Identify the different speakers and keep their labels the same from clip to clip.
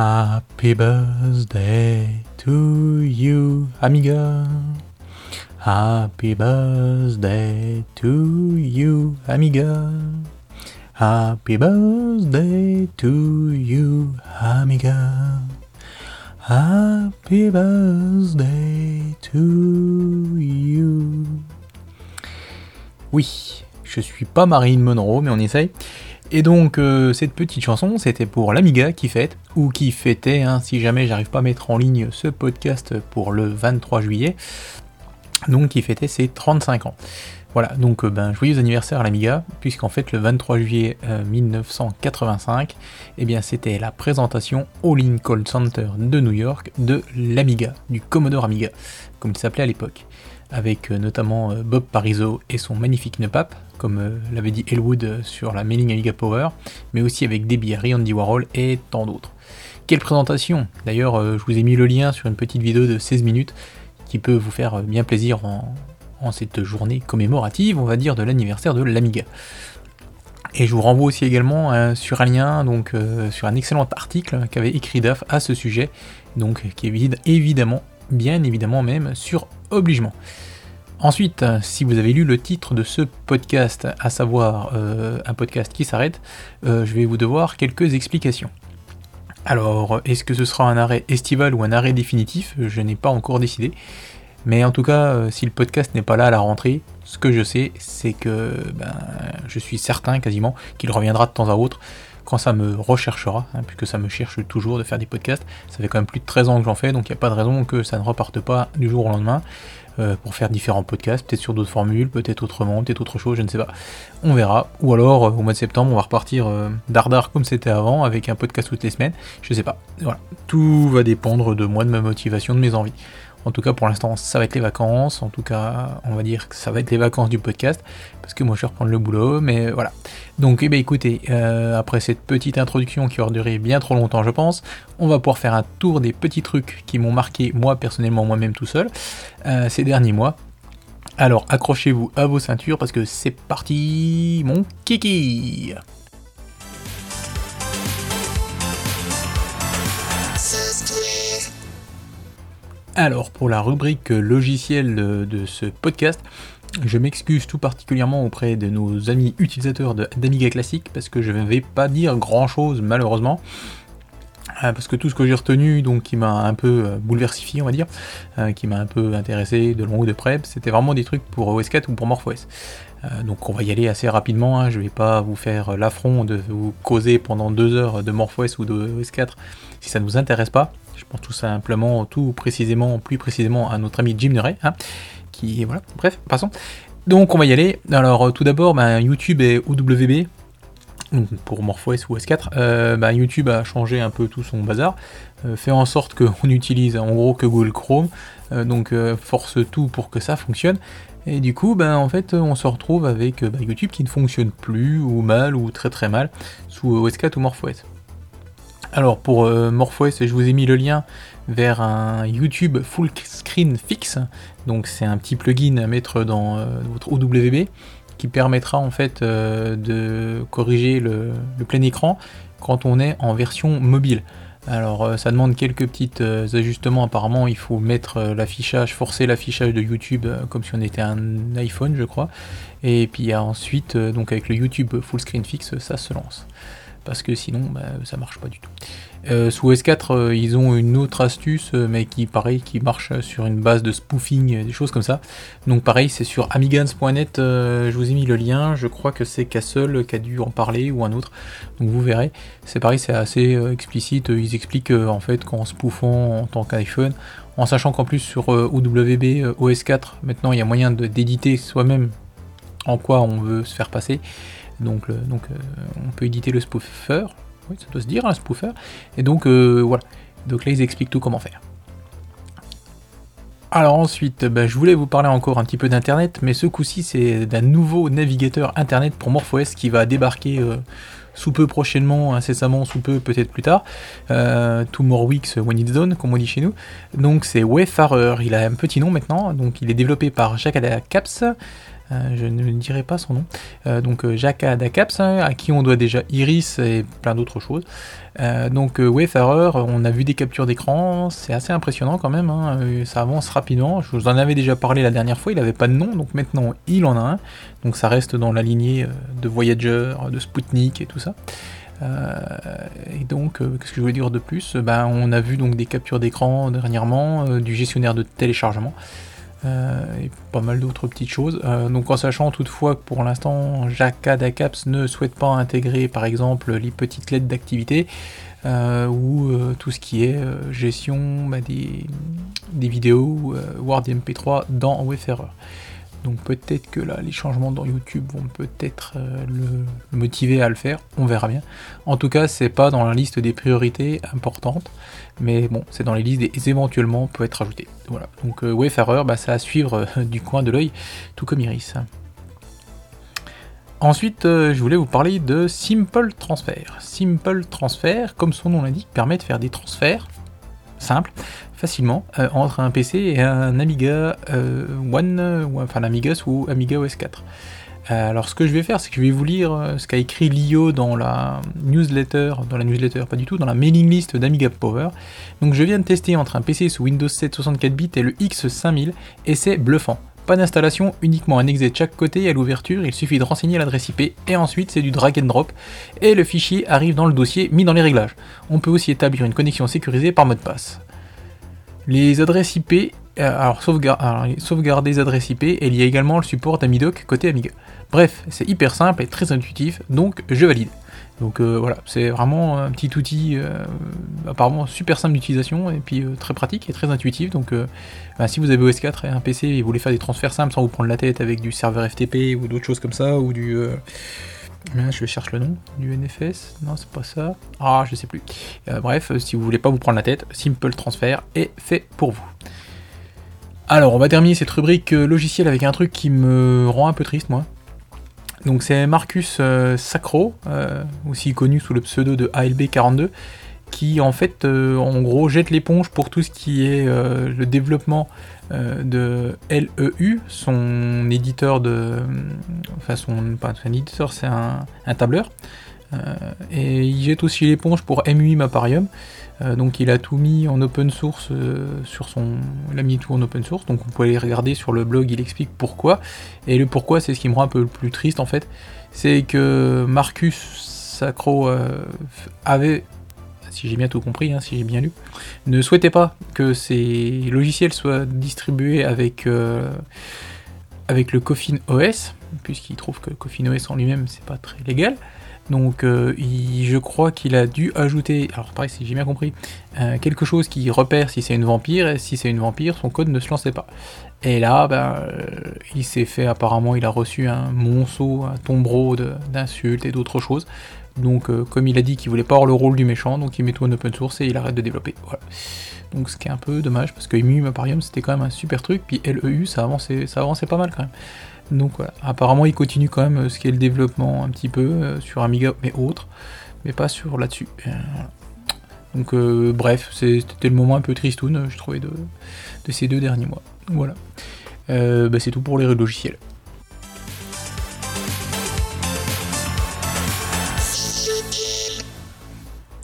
Speaker 1: Happy birthday to you, amiga. Happy birthday to you, amiga. Happy birthday to you, amiga. Happy birthday to you. Oui, je suis pas Marine Monroe, mais on essaye. Et donc, euh, cette petite chanson, c'était pour l'Amiga qui fête, ou qui fêtait, hein, si jamais j'arrive pas à mettre en ligne ce podcast pour le 23 juillet, donc qui fêtait ses 35 ans. Voilà, donc euh, ben, joyeux anniversaire à l'Amiga, puisqu'en fait le 23 juillet 1985, euh, eh bien c'était la présentation au Lincoln Center de New York de l'Amiga, du Commodore Amiga, comme il s'appelait à l'époque, avec notamment Bob Parizo et son magnifique NEPAP, comme euh, l'avait dit Elwood euh, sur la mailing Amiga Power, mais aussi avec Debbie Harry, Andy Warhol et tant d'autres. Quelle présentation D'ailleurs, euh, je vous ai mis le lien sur une petite vidéo de 16 minutes qui peut vous faire bien plaisir en, cette journée commémorative, on va dire, de l'anniversaire de l'Amiga. Et je vous renvoie aussi également sur un lien, donc sur un excellent article qu'avait écrit DAF à ce sujet, donc qui est évidemment, bien évidemment même, sur obligement. Ensuite, si vous avez lu le titre de ce podcast, à savoir euh, un podcast qui s'arrête, euh, je vais vous devoir quelques explications. Alors, est-ce que ce sera un arrêt estival ou un arrêt définitif? Je n'ai pas encore décidé. Mais en tout cas, euh, si le podcast n'est pas là à la rentrée, ce que je sais, c'est que ben, je suis certain quasiment qu'il reviendra de temps à autre quand ça me recherchera, hein, puisque ça me cherche toujours de faire des podcasts. Ça fait quand même plus de 13 ans que j'en fais, donc il n'y a pas de raison que ça ne reparte pas du jour au lendemain. Euh, pour faire différents podcasts, peut-être sur d'autres formules, peut-être autrement, peut-être autre chose, je ne sais pas. On verra. Ou alors, euh, au mois de septembre, on va repartir euh, dardard comme c'était avant, avec un podcast toutes les semaines, je sais pas. Voilà. Tout va dépendre de moi, de ma motivation, de mes envies. En tout cas, pour l'instant, ça va être les vacances. En tout cas, on va dire que ça va être les vacances du podcast. Parce que moi, je vais reprendre le boulot. Mais voilà. Donc, eh bien, écoutez, euh, après cette petite introduction qui aura duré bien trop longtemps, je pense, on va pouvoir faire un tour des petits trucs qui m'ont marqué, moi, personnellement, moi-même tout seul, euh, ces derniers mois. Alors, accrochez-vous à vos ceintures parce que c'est parti, mon kiki! Alors, pour la rubrique logiciel de, ce podcast, je m'excuse tout particulièrement auprès de nos amis utilisateurs d'Amiga Classic parce que je ne vais pas dire grand chose malheureusement. Euh, parce que tout ce que j'ai retenu, donc qui m'a un peu euh, bouleversifié, on va dire, euh, qui m'a un peu intéressé de loin ou de près, c'était vraiment des trucs pour OS4 ou pour MorphOS. donc on va y aller assez rapidement, hein. je ne vais pas vous faire l'affront de vous causer pendant deux heures de MorphOS ou de OS4 si ça ne vous intéresse pas. Je pense tout simplement, tout précisément, plus précisément à notre ami Jim Nurray, hein, qui, voilà, bref, passons. Donc on va y aller. Alors euh, tout d'abord, ben, YouTube et OWB, pour MorphOS ou S4, euh, ben, YouTube a changé un peu tout son bazar, euh, fait en sorte qu'on utilise en gros que Google Chrome, donc force tout pour que ça fonctionne. Et du coup, ben, en fait, on se retrouve avec YouTube qui ne fonctionne plus, ou mal, ou très très mal, sous OS4 ou MorphOS. Alors pour euh, MorphOS, je vous ai mis le lien vers un YouTube Full Screen Fix. Donc c'est un petit plugin à mettre dans euh, votre OWB qui permettra en fait euh, de corriger le, plein écran quand on est en version mobile. Alors ça demande quelques petits ajustements apparemment, il faut mettre l'affichage, forcer l'affichage de YouTube comme si on était un iPhone je crois. Et puis ensuite donc avec le YouTube Full Screen Fix ça se lance parce que sinon bah, ça marche pas du tout. Euh, sous S4 euh, ils ont une autre astuce euh, mais qui pareil qui marche sur une base de spoofing, des choses comme ça. Donc pareil c'est sur amigans.net, je vous ai mis le lien, je crois que c'est Castle qui a dû en parler ou un autre, donc vous verrez. C'est pareil c'est assez explicite, ils expliquent en fait qu'en spoofant en tant qu'iPhone, en sachant qu'en plus sur OWB OS4 maintenant il y a moyen d'éditer soi-même en quoi on veut se faire passer. Donc, donc euh, on peut éditer le spoofer, oui, ça doit se dire, un spoofer. Et donc euh, voilà. Donc là, ils expliquent tout comment faire. Alors ensuite, bah, je voulais vous parler encore un petit peu d'Internet, mais ce coup-ci, c'est d'un nouveau navigateur Internet pour MorphOS qui va débarquer euh, sous peu prochainement, incessamment, sous peu, peut-être plus tard. two more weeks when it's done, comme on dit chez nous. Donc c'est Wayfarer, il a un petit nom maintenant, donc il est développé par Jacques Caps. Je ne dirai pas son nom. donc Jacques Dacaps, hein, à qui on doit déjà Iris et plein d'autres choses. donc Wayfarer, on a vu des captures d'écran, c'est assez impressionnant quand même, hein, ça avance rapidement. Je vous en avais déjà parlé la dernière fois, il n'avait pas de nom, donc maintenant il en a un. Donc ça reste dans la lignée de Voyager, de Sputnik et tout ça. Euh, et donc, euh, qu'est-ce que je voulais dire de plus? Ben, On a vu donc des captures d'écran dernièrement, euh, du gestionnaire de téléchargement. Et pas mal d'autres petites choses. donc en sachant toutefois que pour l'instant Jacka Dacaps ne souhaite pas intégrer par exemple les petites lettres d'activité ou tout ce qui est gestion bah, des, vidéos Word MP3 dans Wayfarer. Donc peut-être que là, les changements dans YouTube vont peut-être euh, le, motiver à le faire. On verra bien. En tout cas, c'est pas dans la liste des priorités importantes, mais bon, c'est dans les listes des éventuellement peut être ajouté. Voilà. Donc euh, Wayfarer, bah, ça à suivre euh, du coin de l'œil, tout comme Iris. Ensuite, je voulais vous parler de Simple Transfer. Simple Transfer, comme son nom l'indique, permet de faire des transferts simples facilement euh, entre un PC et un Amiga euh, One, ou enfin Amiga ou Amiga OS 4. Euh, alors ce que je vais faire, c'est que je vais vous lire ce qu'a écrit Lio dans la newsletter, dans la newsletter, pas du tout, dans la mailing list d'Amiga Power. Donc je viens de tester entre un PC sous Windows 7 64 bits et le X5000, et c'est bluffant. Pas d'installation, uniquement un exe de chaque côté à l'ouverture, il suffit de renseigner l'adresse IP et ensuite c'est du drag and drop et le fichier arrive dans le dossier mis dans les réglages. On peut aussi établir une connexion sécurisée par mot de passe. Les adresses IP, euh, alors, sauvegarder les adresses IP, et il y a également le support d'Amidoc côté Amiga. Bref, c'est hyper simple et très intuitif, donc je valide. Donc euh, voilà, c'est vraiment un petit outil euh, apparemment super simple d'utilisation et puis très pratique et très intuitif. Donc bah, si vous avez OS4 et un PC et vous voulez faire des transferts simples sans vous prendre la tête avec du serveur FTP ou d'autres choses comme ça, ou du je cherche le nom du NFS. Non, c'est pas ça. Ah, je sais plus. Euh, bref, si vous voulez pas vous prendre la tête, Simple Transfer est fait pour vous. Alors, on va terminer cette rubrique euh, logiciel avec un truc qui me rend un peu triste, moi. Donc, c'est Marcus euh, Sacro, aussi connu sous le pseudo de ALB42, qui en fait, en gros, jette l'éponge pour tout ce qui est le développement euh, de LEU, son éditeur de. Enfin, son, pas un éditeur, c'est un, tableur. Euh, et il jette aussi l'éponge pour MUI Maparium. Euh, donc il a tout mis en open source sur son. Il a mis tout en open source, donc vous pouvez aller regarder sur le blog, il explique pourquoi. Et le pourquoi, c'est ce qui me rend un peu plus triste en fait. C'est que Marcus Sacro avait si j'ai bien tout compris, hein, si j'ai bien lu, ne souhaitait pas que ces logiciels soient distribués avec, euh, le Coffin OS, puisqu'il trouve que Coffin OS en lui-même c'est pas très légal. Donc euh, je crois qu'il a dû ajouter, alors pareil si j'ai bien compris, euh, quelque chose qui repère si c'est une vampire, et si c'est une vampire, son code ne se lançait pas. Et là, ben, il s'est fait apparemment, il a reçu un monceau, un tombereau d'insultes et d'autres choses. Donc, euh, comme il a dit qu'il voulait pas avoir le rôle du méchant, donc il met tout en open source et il arrête de développer. Donc, ce qui est un peu dommage parce que Emu Maparium c'était quand même un super truc, puis LEU ça avançait, ça avançait pas mal quand même. Donc voilà. Apparemment, il continue quand même euh, ce qui est le développement un petit peu euh, sur Amiga mais autres, mais pas sur là-dessus. Donc bref, c'était le moment un peu tristoun, je trouvais, de, de ces deux derniers mois. Voilà. Bah, c'est tout pour les logiciels.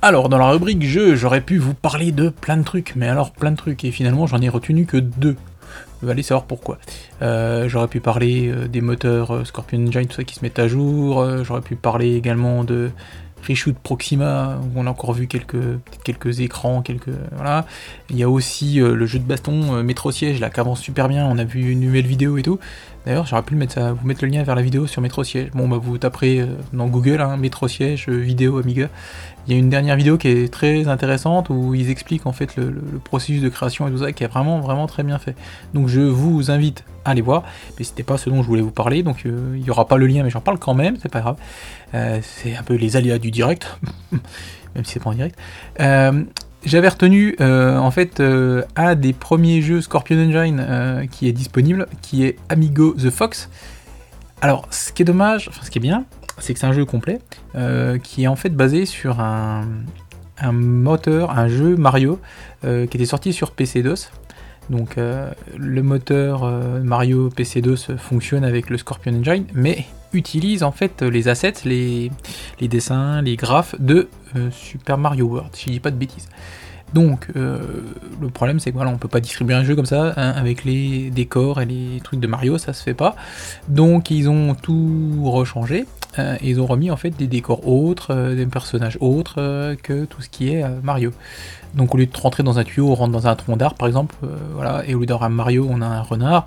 Speaker 1: Alors, dans la rubrique jeu, j'aurais pu vous parler de plein de trucs, mais alors plein de trucs, et finalement j'en ai retenu que deux. Vous allez savoir pourquoi. Euh, j'aurais pu parler euh, des moteurs euh, Scorpion Engine, tout ça qui se mettent à jour. j'aurais pu parler également de Reshoot Proxima, où on a encore vu quelques, écrans, quelques. Voilà. Il y a aussi le jeu de baston Metro Siège, là, qui avance super bien. On a vu une nouvelle vidéo et tout. D'ailleurs, j'aurais pu vous mettre le lien vers la vidéo sur Metro Siège. Bon, bah, vous taperez dans Google, hein, Metro Siège, vidéo Amiga, il y a une dernière vidéo qui est très intéressante où ils expliquent en fait le, processus de création et tout ça qui est vraiment vraiment très bien fait. Donc je vous invite à aller voir, mais c'était pas ce dont je voulais vous parler, donc euh, il n'y aura pas le lien, mais j'en parle quand même, c'est pas grave. Euh, c'est un peu les aléas du direct, même si c'est pas en direct. Euh, j'avais retenu en fait un des premiers jeux Scorpion Engine qui est disponible, qui est Amigo the Fox. Alors, ce qui est dommage, enfin ce qui est bien, c'est que c'est un jeu complet euh, qui est en fait basé sur un, moteur, un jeu Mario euh, qui était sorti sur PC DOS. Donc le moteur Mario PC2 fonctionne avec le Scorpion Engine, mais utilise en fait les assets, les, dessins, les graphes de Super Mario World, si je dis pas de bêtises. Donc, euh, le problème, c'est que voilà, on peut pas distribuer un jeu comme ça hein, avec les décors et les trucs de Mario, ça se fait pas. Donc, ils ont tout rechangé. Euh, ils ont remis en fait des décors autres, euh, des personnages autres que tout ce qui est Mario. Donc, au lieu de rentrer dans un tuyau, on rentre dans un tronc d'arbre, par exemple. voilà, et au lieu d'avoir un Mario, on a un renard.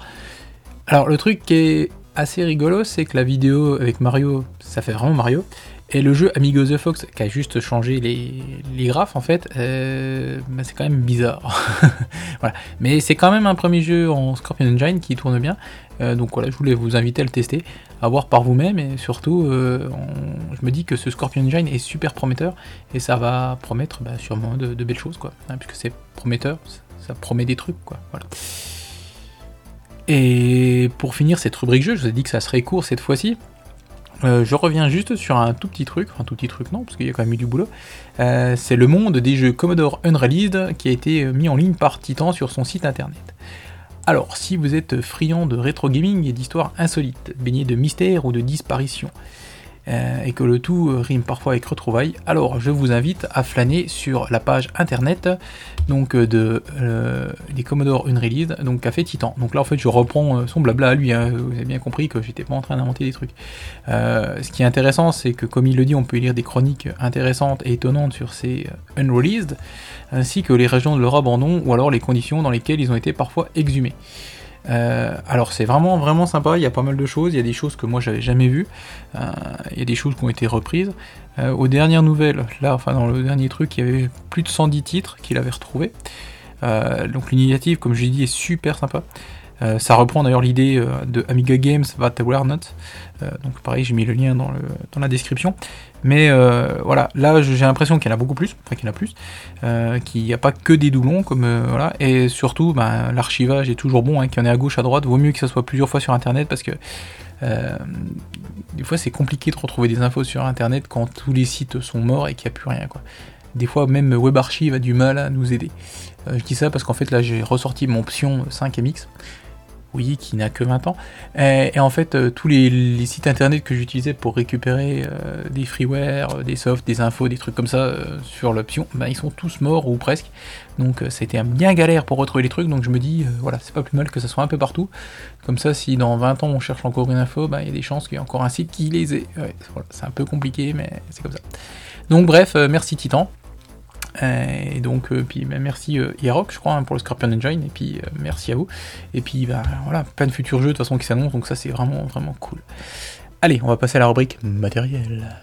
Speaker 1: Alors, le truc qui est assez rigolo, c'est que la vidéo avec Mario, ça fait vraiment Mario. Et le jeu Amigo the Fox, qui a juste changé les, graphes, en fait, euh, bah, c'est quand même bizarre. voilà. Mais c'est quand même un premier jeu en Scorpion Engine qui tourne bien. Euh, donc voilà, je voulais vous inviter à le tester, à voir par vous-même. Et surtout, euh, je me dis que ce Scorpion Engine est super prometteur. Et ça va promettre bah, sûrement de, belles choses, quoi. Hein, puisque c'est prometteur, ça promet des trucs, quoi. Voilà. Et pour finir cette rubrique jeu, je vous ai dit que ça serait court cette fois-ci. Euh, je reviens juste sur un tout petit truc, enfin tout petit truc non, parce qu'il y a quand même eu du boulot. Euh, c'est le monde des jeux Commodore Unreleased qui a été mis en ligne par Titan sur son site internet. Alors, si vous êtes friand de rétro gaming et d'histoires insolites, baignées de mystères ou de disparitions, euh, et que le tout euh, rime parfois avec retrouvailles, alors je vous invite à flâner sur la page internet donc euh, de des Commodore Unreleased, donc Café Titan. Donc là en fait je reprends son blabla à lui, hein. vous avez bien compris que j'étais pas en train d'inventer des trucs. ce qui est intéressant c'est que comme il le dit on peut lire des chroniques intéressantes et étonnantes sur ces Unreleased, ainsi que les régions de leur abandon ou alors les conditions dans lesquelles ils ont été parfois exhumés. Euh, alors c'est vraiment vraiment sympa, il y a pas mal de choses, il y a des choses que moi j'avais jamais vues, euh, il y a des choses qui ont été reprises. Euh, aux dernières nouvelles, là enfin dans le dernier truc, il y avait plus de 110 titres qu'il avait retrouvés. donc l'initiative, comme je l'ai dit, est super sympa. Ça reprend d'ailleurs l'idée de Amiga Games That Were Not. donc pareil, j'ai mis le lien dans, la description. Mais euh, voilà, là j'ai l'impression qu'il y en a beaucoup plus, enfin qu'il y en a plus, euh, qu'il n'y a pas que des doublons, comme euh, voilà, et surtout bah, l'archivage est toujours bon, hein, qu'il y en ait à gauche, à droite, vaut mieux que ça soit plusieurs fois sur internet parce que des fois c'est compliqué de retrouver des infos sur internet quand tous les sites sont morts et qu'il n'y a plus rien. Des fois même WebArchive a du mal à nous aider. je dis ça parce qu'en fait là j'ai ressorti mon Psion 5MX oui, qui n'a que 20 ans. Et, en fait, euh, tous les, sites internet que j'utilisais pour récupérer euh, des freeware, euh, des softs, des infos, des trucs comme ça sur l'option, ben, ils sont tous morts ou presque. Donc c'était un bien galère pour retrouver les trucs. Donc je me dis, voilà, c'est pas plus mal que ça soit un peu partout. Comme ça, si dans 20 ans on cherche encore une info, ben, il y a des chances qu'il y ait encore un site qui les ait. c'est un peu compliqué, mais c'est comme ça. Donc bref, merci Titan. Euh, et donc, euh, puis bah, merci euh, Yarok, je crois, hein, pour le Scorpion Engine, et puis merci à vous. Et puis bah, voilà, plein de futurs jeux de toute façon qui s'annoncent, donc ça c'est vraiment vraiment cool. Allez, on va passer à la rubrique matériel.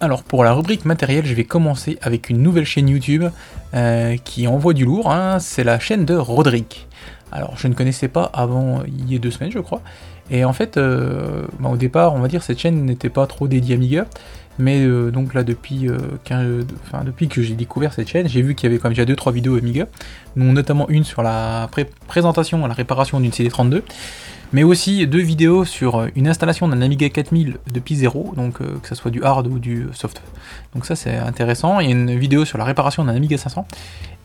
Speaker 1: Alors pour la rubrique matériel, je vais commencer avec une nouvelle chaîne YouTube qui envoie du lourd, hein. c'est la chaîne de Roderick. Alors je ne connaissais pas avant il y a deux semaines je crois, et en fait, euh, bah, au départ, on va dire cette chaîne n'était pas trop dédiée à Amiga, mais euh, donc là depuis, euh, depuis que j'ai découvert cette chaîne, j'ai vu qu'il y avait quand même déjà 2-3 vidéos Amiga, notamment une sur la présentation la réparation d'une CD32, mais aussi deux vidéos sur une installation d'un Amiga 4000 depuis zéro, donc que ce soit du hard ou du soft. Donc ça c'est intéressant, il y a une vidéo sur la réparation d'un Amiga 500,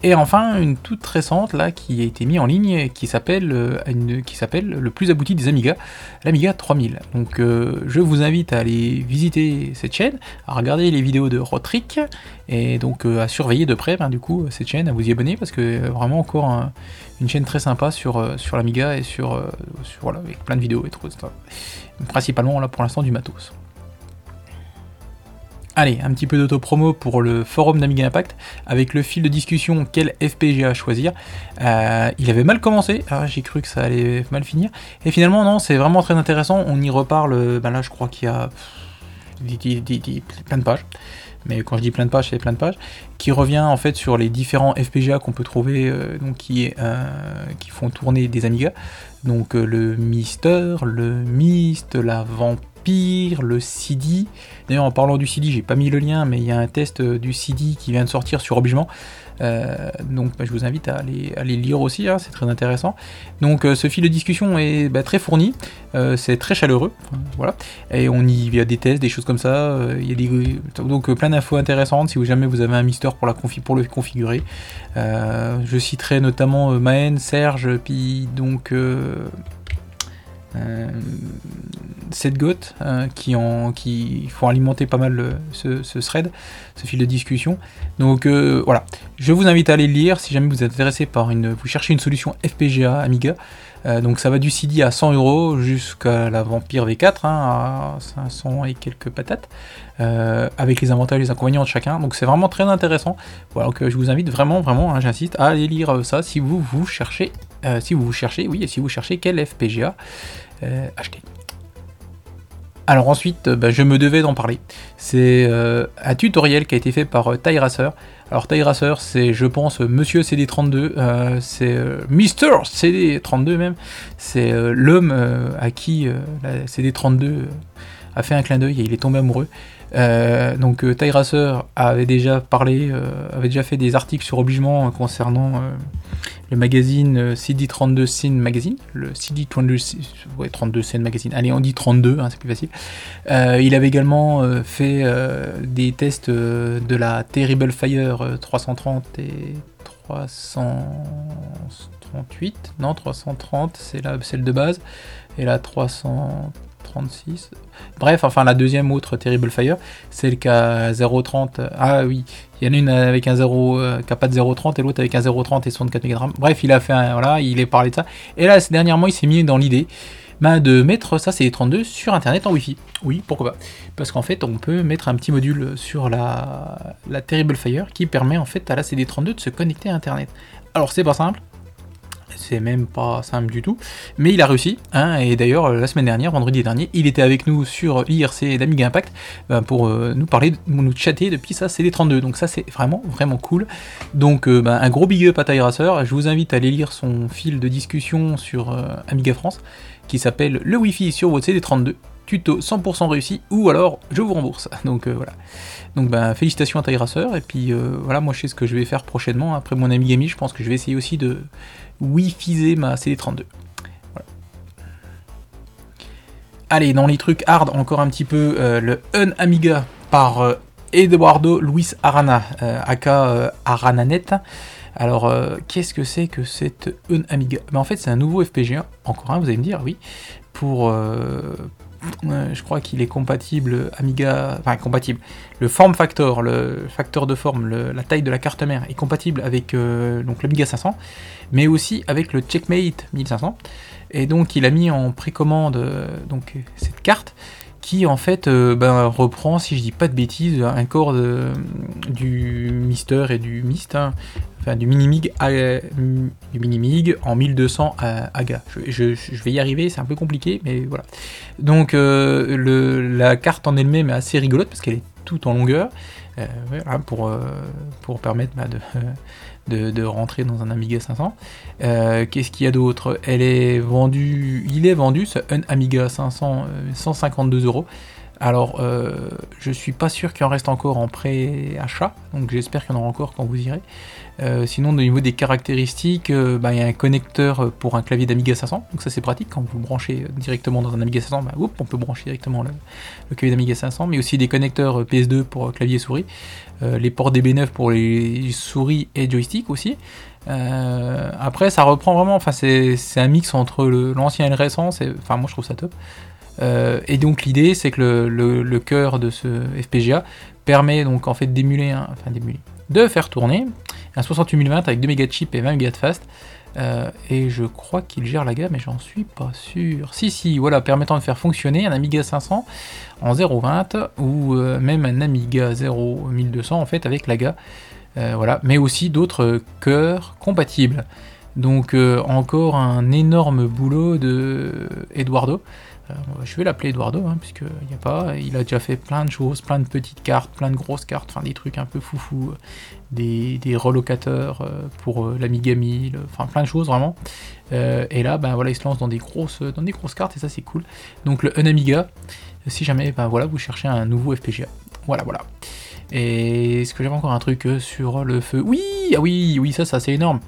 Speaker 1: et enfin, une toute récente là qui a été mise en ligne qui s'appelle euh, qui s'appelle le plus abouti des Amiga, l'Amiga 3000. Donc euh, je vous invite à aller visiter cette chaîne, à regarder les vidéos de Rotrick et donc euh, à surveiller de près ben, du coup cette chaîne, à vous y abonner parce que vraiment encore une chaîne très sympa sur, l'Amiga et sur, voilà avec plein de vidéos et tout. Principalement là pour l'instant du matos. Allez, un petit peu d'auto-promo pour le forum d'Amiga Impact, avec le fil de discussion quel FPGA choisir. Euh, il avait mal commencé, ah, j'ai cru que ça allait mal finir, et finalement non, c'est vraiment très intéressant, on y reparle, ben là je crois qu'il y a plein de pages, mais quand je dis plein de pages, c'est plein de pages, qui revient en fait sur les différents FPGA qu'on peut trouver, euh, donc qui, euh, font tourner des Amiga, donc le Mister, le Mist, la Vampire, pire, le CD. D'ailleurs, en parlant du CD, j'ai pas mis le lien, mais il y a un test du CD qui vient de sortir sur Obligement. Euh, donc bah, je vous invite à aller, lire aussi, hein, c'est très intéressant. Donc ce fil de discussion est bah, très fourni, c'est très chaleureux, voilà. Et on y, a des tests, des choses comme ça, il y a des, donc plein d'infos intéressantes si jamais vous avez un Mister pour, la pour le configurer. je citerai notamment Maën, Serge, puis donc euh, cette goth euh, qui, font alimenter pas mal ce, thread, ce fil de discussion. Donc euh, voilà, je vous invite à aller lire si jamais vous êtes intéressé par une, vous cherchez une solution FPGA Amiga. donc ça va du CD à 100 euros jusqu'à la Vampire V4 hein, à 500 et quelques patates, avec les avantages et les inconvénients de chacun. Donc c'est vraiment très intéressant. Voilà, donc je vous invite vraiment, vraiment, hein, j'insiste, à aller lire ça si vous vous cherchez euh, si vous cherchez, oui, si vous cherchez quel FPGA euh, acheter. Alors ensuite, euh, bah, je me devais d'en parler. C'est un tutoriel qui a été fait par TyRacer. Alors TyRacer, c'est, je pense, Monsieur CD32, c'est Mister CD32 même. C'est l'homme à qui la CD32 a fait un clin d'œil et il est tombé amoureux. Euh, donc euh, avait déjà parlé, euh, avait déjà fait des articles sur obligement concernant le magazine CD32 Scene Magazine, le CD32 ouais, 32 Scene Magazine. Allez, on dit 32, hein, c'est plus facile. il avait également fait des tests de la Terrible Fire 330 et 338, non 330, c'est la celle de base, et la 300 36. Bref, enfin la deuxième autre Terrible Fire, celle qui a 0,30. Ah oui, il y en a une avec un 0 euh, qui pas de 0,30 et l'autre avec un 0,30 et 64 MB. Bref, il a fait un, voilà, il est parlé de ça. Et là, dernièrement, il s'est mis dans l'idée bah, de mettre ça, c'est 32 sur internet en Wi-Fi. Oui, pourquoi pas Parce qu'en fait, on peut mettre un petit module sur la, la Terrible Fire qui permet en fait à la CD32 de se connecter à internet. Alors c'est pas simple, c'est même pas simple du tout, mais il a réussi, hein, et d'ailleurs la semaine dernière, vendredi dernier, il était avec nous sur l'IRC d'Amiga Impact ben, pour euh, nous parler, nous chatter depuis ça CD32, donc ça c'est vraiment vraiment cool. Donc euh, ben, un gros big up à Tyracer, je vous invite à aller lire son fil de discussion sur euh, Amiga France, qui s'appelle Le Wi-Fi sur votre CD32, tuto 100% réussi, ou alors je vous rembourse. Donc voilà. Donc ben, félicitations à Tyracer, et puis voilà, moi je sais ce que je vais faire prochainement, après mon Amiga Mi, je pense que je vais essayer aussi de Wi-Fi ma CD32. Allez, dans les trucs hard, encore un petit peu euh, le Un Amiga par euh, Eduardo Luis Arana, euh, aka Arananet. Alors, qu'est-ce que c'est que cette Un Amiga? Ben, En fait, c'est un nouveau FPGA, encore un, vous allez me dire, oui, pour, je crois qu'il est compatible Amiga, enfin compatible. Le form factor, le facteur de forme, la taille de la carte mère est compatible avec donc l'Amiga 500 mais aussi avec le Checkmate 1500. Et donc il a mis en précommande euh, donc cette carte en fait euh, ben, reprend, si je dis pas de bêtises, un corps du Mister et du Mist, hein, enfin du Minimig, du Minimig en 1200 AGA. Je, vais y arriver, c'est un peu compliqué, mais voilà. Donc euh, la carte en elle-même est assez rigolote parce qu'elle est toute en longueur, pour, pour permettre bah, de de, rentrer dans un Amiga 500. Euh, qu'est-ce qu'il y a d'autre? Elle est vendue, il est vendu ce un Amiga 500 152 euh, euros. Alors, euh, je suis pas sûr qu'il en reste encore en pré-achat, donc j'espère qu'il y en aura encore quand vous irez. Euh, sinon, au niveau des caractéristiques, bah, il y a un connecteur pour un clavier d'Amiga 500, donc ça c'est pratique quand vous branchez directement dans un Amiga 500, bah, on peut brancher directement le, clavier d'Amiga 500, mais aussi des connecteurs PS2 pour clavier et souris, les ports DB9 pour les souris et joystick aussi. après, ça reprend vraiment, enfin c'est un mix entre l'ancien et le récent, enfin moi je trouve ça top. Euh, et donc l'idée c'est que le, cœur de ce FPGA permet donc en fait d'émuler, enfin d'émuler, de faire tourner un 6820 avec 2 Mega de chip et 20 Mega de fast. Euh, et je crois qu'il gère la gamme, mais j'en suis pas sûr. Si, si, voilà, permettant de faire fonctionner un Amiga 500 en 0.20 ou euh, même un Amiga 0 1200 en fait avec la GA. voilà, mais aussi d'autres cœurs compatibles. Donc encore un énorme boulot de Eduardo. Euh, je vais l'appeler Eduardo, hein, puisque il a pas, il a déjà fait plein de choses, plein de petites cartes, plein de grosses cartes, enfin des trucs un peu foufou, des, des relocateurs euh, pour euh, l'Amiga 1000, enfin plein de choses vraiment. et là, ben voilà, il se lance dans des grosses, dans des grosses cartes et ça c'est cool. Donc le Unamiga, si jamais ben, voilà, vous cherchez un nouveau FPGA. Voilà, voilà. Et est-ce que j'avais encore un truc sur le feu? Oui, ah oui, oui, ça, ça c'est énorme.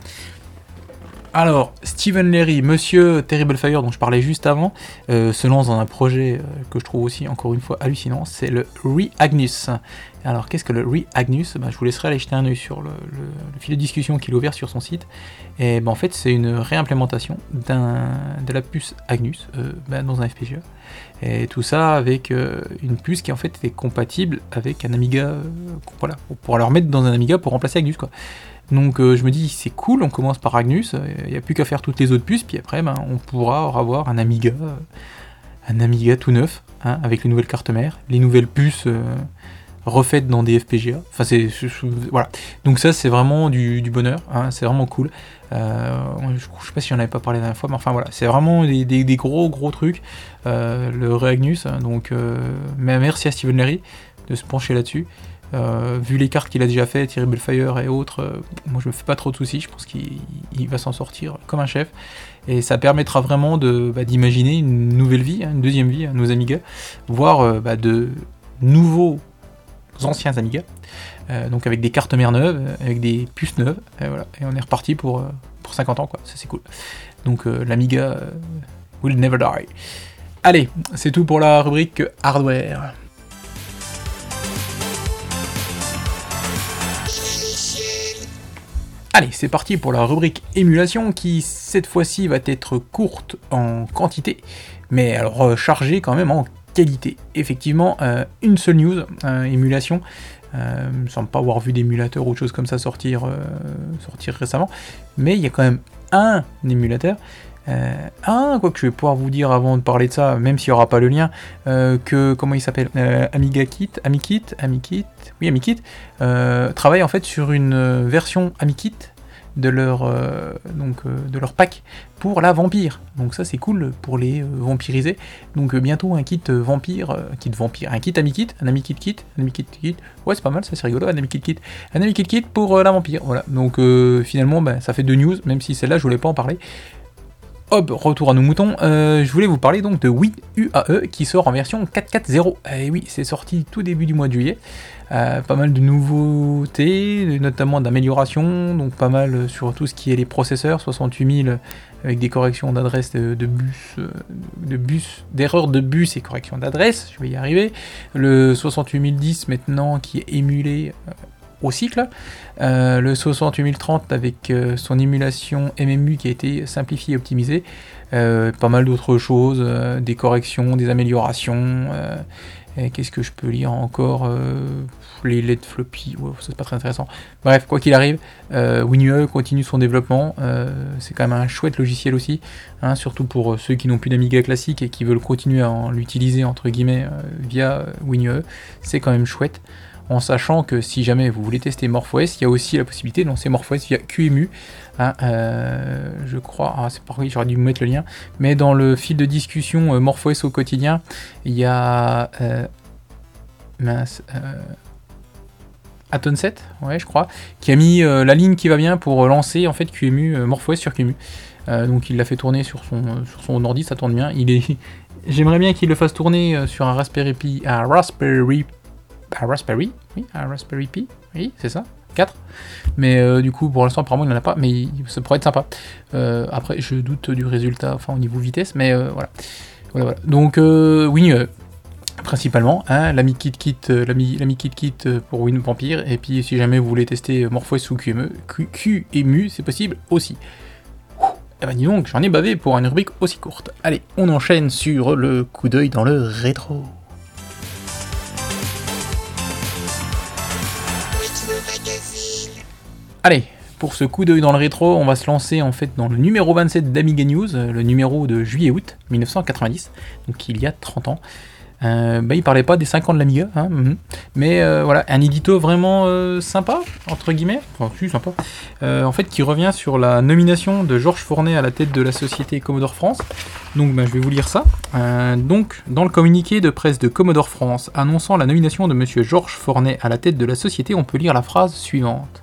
Speaker 1: Alors, Steven Leary, monsieur Terrible Fire dont je parlais juste avant, euh, se lance dans un projet euh, que je trouve aussi encore une fois hallucinant, c'est le Re-Agnus. Alors, qu'est-ce que le Re-Agnus? Ben, Je vous laisserai aller jeter un oeil sur le, fil de discussion qu'il a ouvert sur son site. Et ben, en fait, c'est une réimplémentation de la puce Agnus euh, ben, dans un FPGA. Et tout ça avec une puce qui en fait est compatible avec un Amiga. voilà, pour pouvoir leur mettre dans un Amiga pour remplacer Agnus quoi. Donc euh, je me dis c'est cool, on commence par Agnus, il n'y a plus qu'à faire toutes les autres puces, puis après ben, on pourra avoir un Amiga, euh, un Amiga tout neuf, hein, avec les nouvelles cartes mères, les nouvelles puces euh, refaites dans des FPGA. Voilà. Donc ça c'est vraiment du, bonheur, hein, c'est vraiment cool. je, sais pas si j'en avais pas parlé la dernière fois, mais enfin voilà, c'est vraiment des, gros gros trucs. le Reagnus, hein, donc merci à Steven Larry de se pencher là-dessus. Euh, vu les cartes qu'il a déjà fait, Thierry Belfire et autres, euh, moi je me fais pas trop de soucis, je pense qu'il va s'en sortir comme un chef. Et ça permettra vraiment bah, d'imaginer une nouvelle vie, hein, une deuxième vie à nos Amigas, voire euh, bah, de nouveaux anciens Amigas, donc avec des cartes mères neuves, avec des puces neuves, et on est reparti pour, pour 50 ans, quoi. ça c'est cool. Donc l'Amiga will never die. Allez, c'est tout pour la rubrique hardware. Allez, c'est parti pour la rubrique émulation qui cette fois-ci va être courte en quantité, mais alors euh, chargée quand même en qualité. Effectivement, euh, une seule news, euh, émulation. Euh, ne me pas avoir vu d'émulateur ou autre chose comme ça sortir, sortir récemment, mais il y a quand même un émulateur. Un, quoi que je vais pouvoir vous dire avant de parler de ça, même s'il n'y aura pas le lien, que comment il s'appelle Amiga Kit, AmiKit, AmiKit, oui AmiKit, travaille en fait sur une version AmiKit de leur, euh, donc, euh, de leur pack pour la vampire. Donc ça c'est cool pour les euh, vampiriser. Donc bientôt un kit vampire, kit vampire, un kit ami kit, un ami kit un ami kit. Ouais c'est pas mal, ça c'est rigolo, un ami kit un ami kit kit pour la vampire. Voilà. Donc finalement ben, ça fait deux news, même si celle-là je voulais pas en parler. Retour à nos moutons. je voulais vous parler donc de Wii UAE qui sort en version 4.4.0. Et oui, c'est sorti tout début du mois de juillet. Euh, pas mal de nouveautés, notamment d'améliorations, donc pas mal sur tout ce qui est les processeurs, 68 000 avec des corrections d'adresse de, bus, euh, de bus, d'erreurs de bus et corrections d'adresse, je vais y arriver. Le 68010 maintenant qui est émulé euh, au cycle. le 68030 avec son émulation MMU qui a été simplifiée et optimisée. pas mal d'autres choses, des corrections, des améliorations. Qu'est-ce que je peux lire encore euh, Les LED floppy, c'est pas très intéressant. Bref, quoi qu'il arrive, euh, WinUE continue son développement. Euh, c'est quand même un chouette logiciel aussi, hein, surtout pour ceux qui n'ont plus d'Amiga classique et qui veulent continuer à l'utiliser entre guillemets via WinUE. C'est quand même chouette en sachant que si jamais vous voulez tester MorphOS, il y a aussi la possibilité de lancer MorphOS via QEMU. Hein, euh, je crois, ah, c'est pas j'aurais dû mettre le lien, mais dans le fil de discussion euh, MorphOS au quotidien, il y a euh, mince, Aton7, ouais, je crois, qui a mis la ligne qui va bien pour lancer en fait QEMU, MorphOS sur QEMU. donc il l'a fait tourner sur son, sur son ordi, ça tourne bien. Il est, j'aimerais bien qu'il le fasse tourner sur un Raspberry Pi, un Raspberry Raspberry, oui, un Raspberry Pi, oui, c'est ça, 4. Mais euh, du coup, pour l'instant, apparemment, il n'en a pas, mais ça pourrait être sympa. Euh, après, je doute du résultat, enfin, au niveau vitesse, mais euh, voilà. Donc, oui, principalement, hein, l'ami Kit Kit, l'ami Kit Kit pour Win Vampire, et puis si jamais vous voulez tester MorphOS ou QEMU, QEMU, c'est possible aussi. Et eh ben dis donc, j'en ai bavé pour une rubrique aussi courte. Allez, on enchaîne sur le coup d'œil dans le rétro. Allez, pour ce coup d'œil dans le rétro, on va se lancer en fait dans le numéro 27 d'Amiga News, euh, le numéro de juillet-août 1990, donc il y a 30 ans. Euh, bah, il parlait pas des 5 ans de l'Amiga, hein, mhm. mais euh, voilà, un édito vraiment euh, sympa, entre guillemets, enfin, si, sympa, en fait, qui revient sur la nomination de Georges Fournet à la tête de la société Commodore France. Donc, bah, je vais vous lire ça. donc, dans le communiqué de presse de Commodore France annonçant la nomination de monsieur Georges Fournet à la tête de la société, on peut lire la phrase suivante.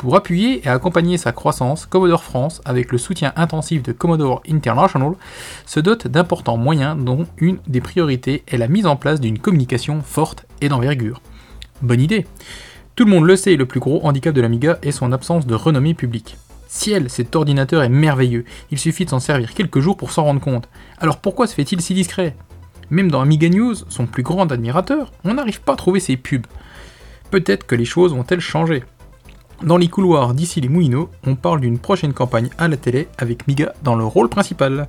Speaker 1: Pour appuyer et accompagner sa croissance, Commodore France, avec le soutien intensif de Commodore International, se dote d'importants moyens dont une des priorités est la mise en place d'une communication forte et d'envergure. Bonne idée Tout le monde le sait, le plus gros handicap de l'Amiga est son absence de renommée publique. Ciel, cet ordinateur est merveilleux, il suffit de s'en servir quelques jours pour s'en rendre compte. Alors pourquoi se fait-il si discret? Même dans Amiga News, son plus grand admirateur, on n'arrive pas à trouver ses pubs. Peut-être que les choses vont-elles changer? Dans les couloirs d'ici les Moulineaux, on parle d'une prochaine campagne à la télé avec Miga dans le rôle principal.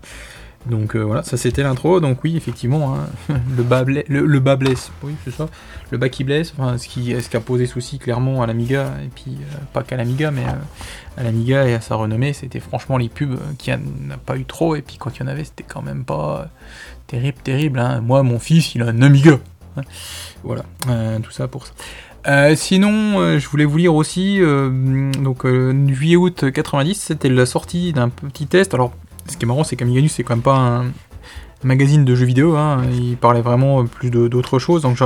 Speaker 1: Donc euh, voilà, ça c'était l'intro. Donc oui, effectivement, hein, le, bas le, blesse. Oui, c'est ça. Le bas qui blesse, enfin, ce, qui, ce qui a posé souci clairement à l'Amiga, et puis euh, pas qu'à l'Amiga, mais euh, à l'Amiga et à sa renommée, c'était franchement les pubs qui n'a pas eu trop, et puis quand il y en avait, c'était quand même pas terrible, terrible. Hein. Moi, mon fils, il a un Amiga. Hein. Voilà, tout ça pour ça. Sinon, je voulais vous lire aussi, donc 8 août 90, c'était la sortie d'un petit test. Alors, ce qui est marrant, c'est qu'Amiganus, c'est quand même pas un magazine de jeux vidéo, hein. il parlait vraiment plus d'autres choses. Donc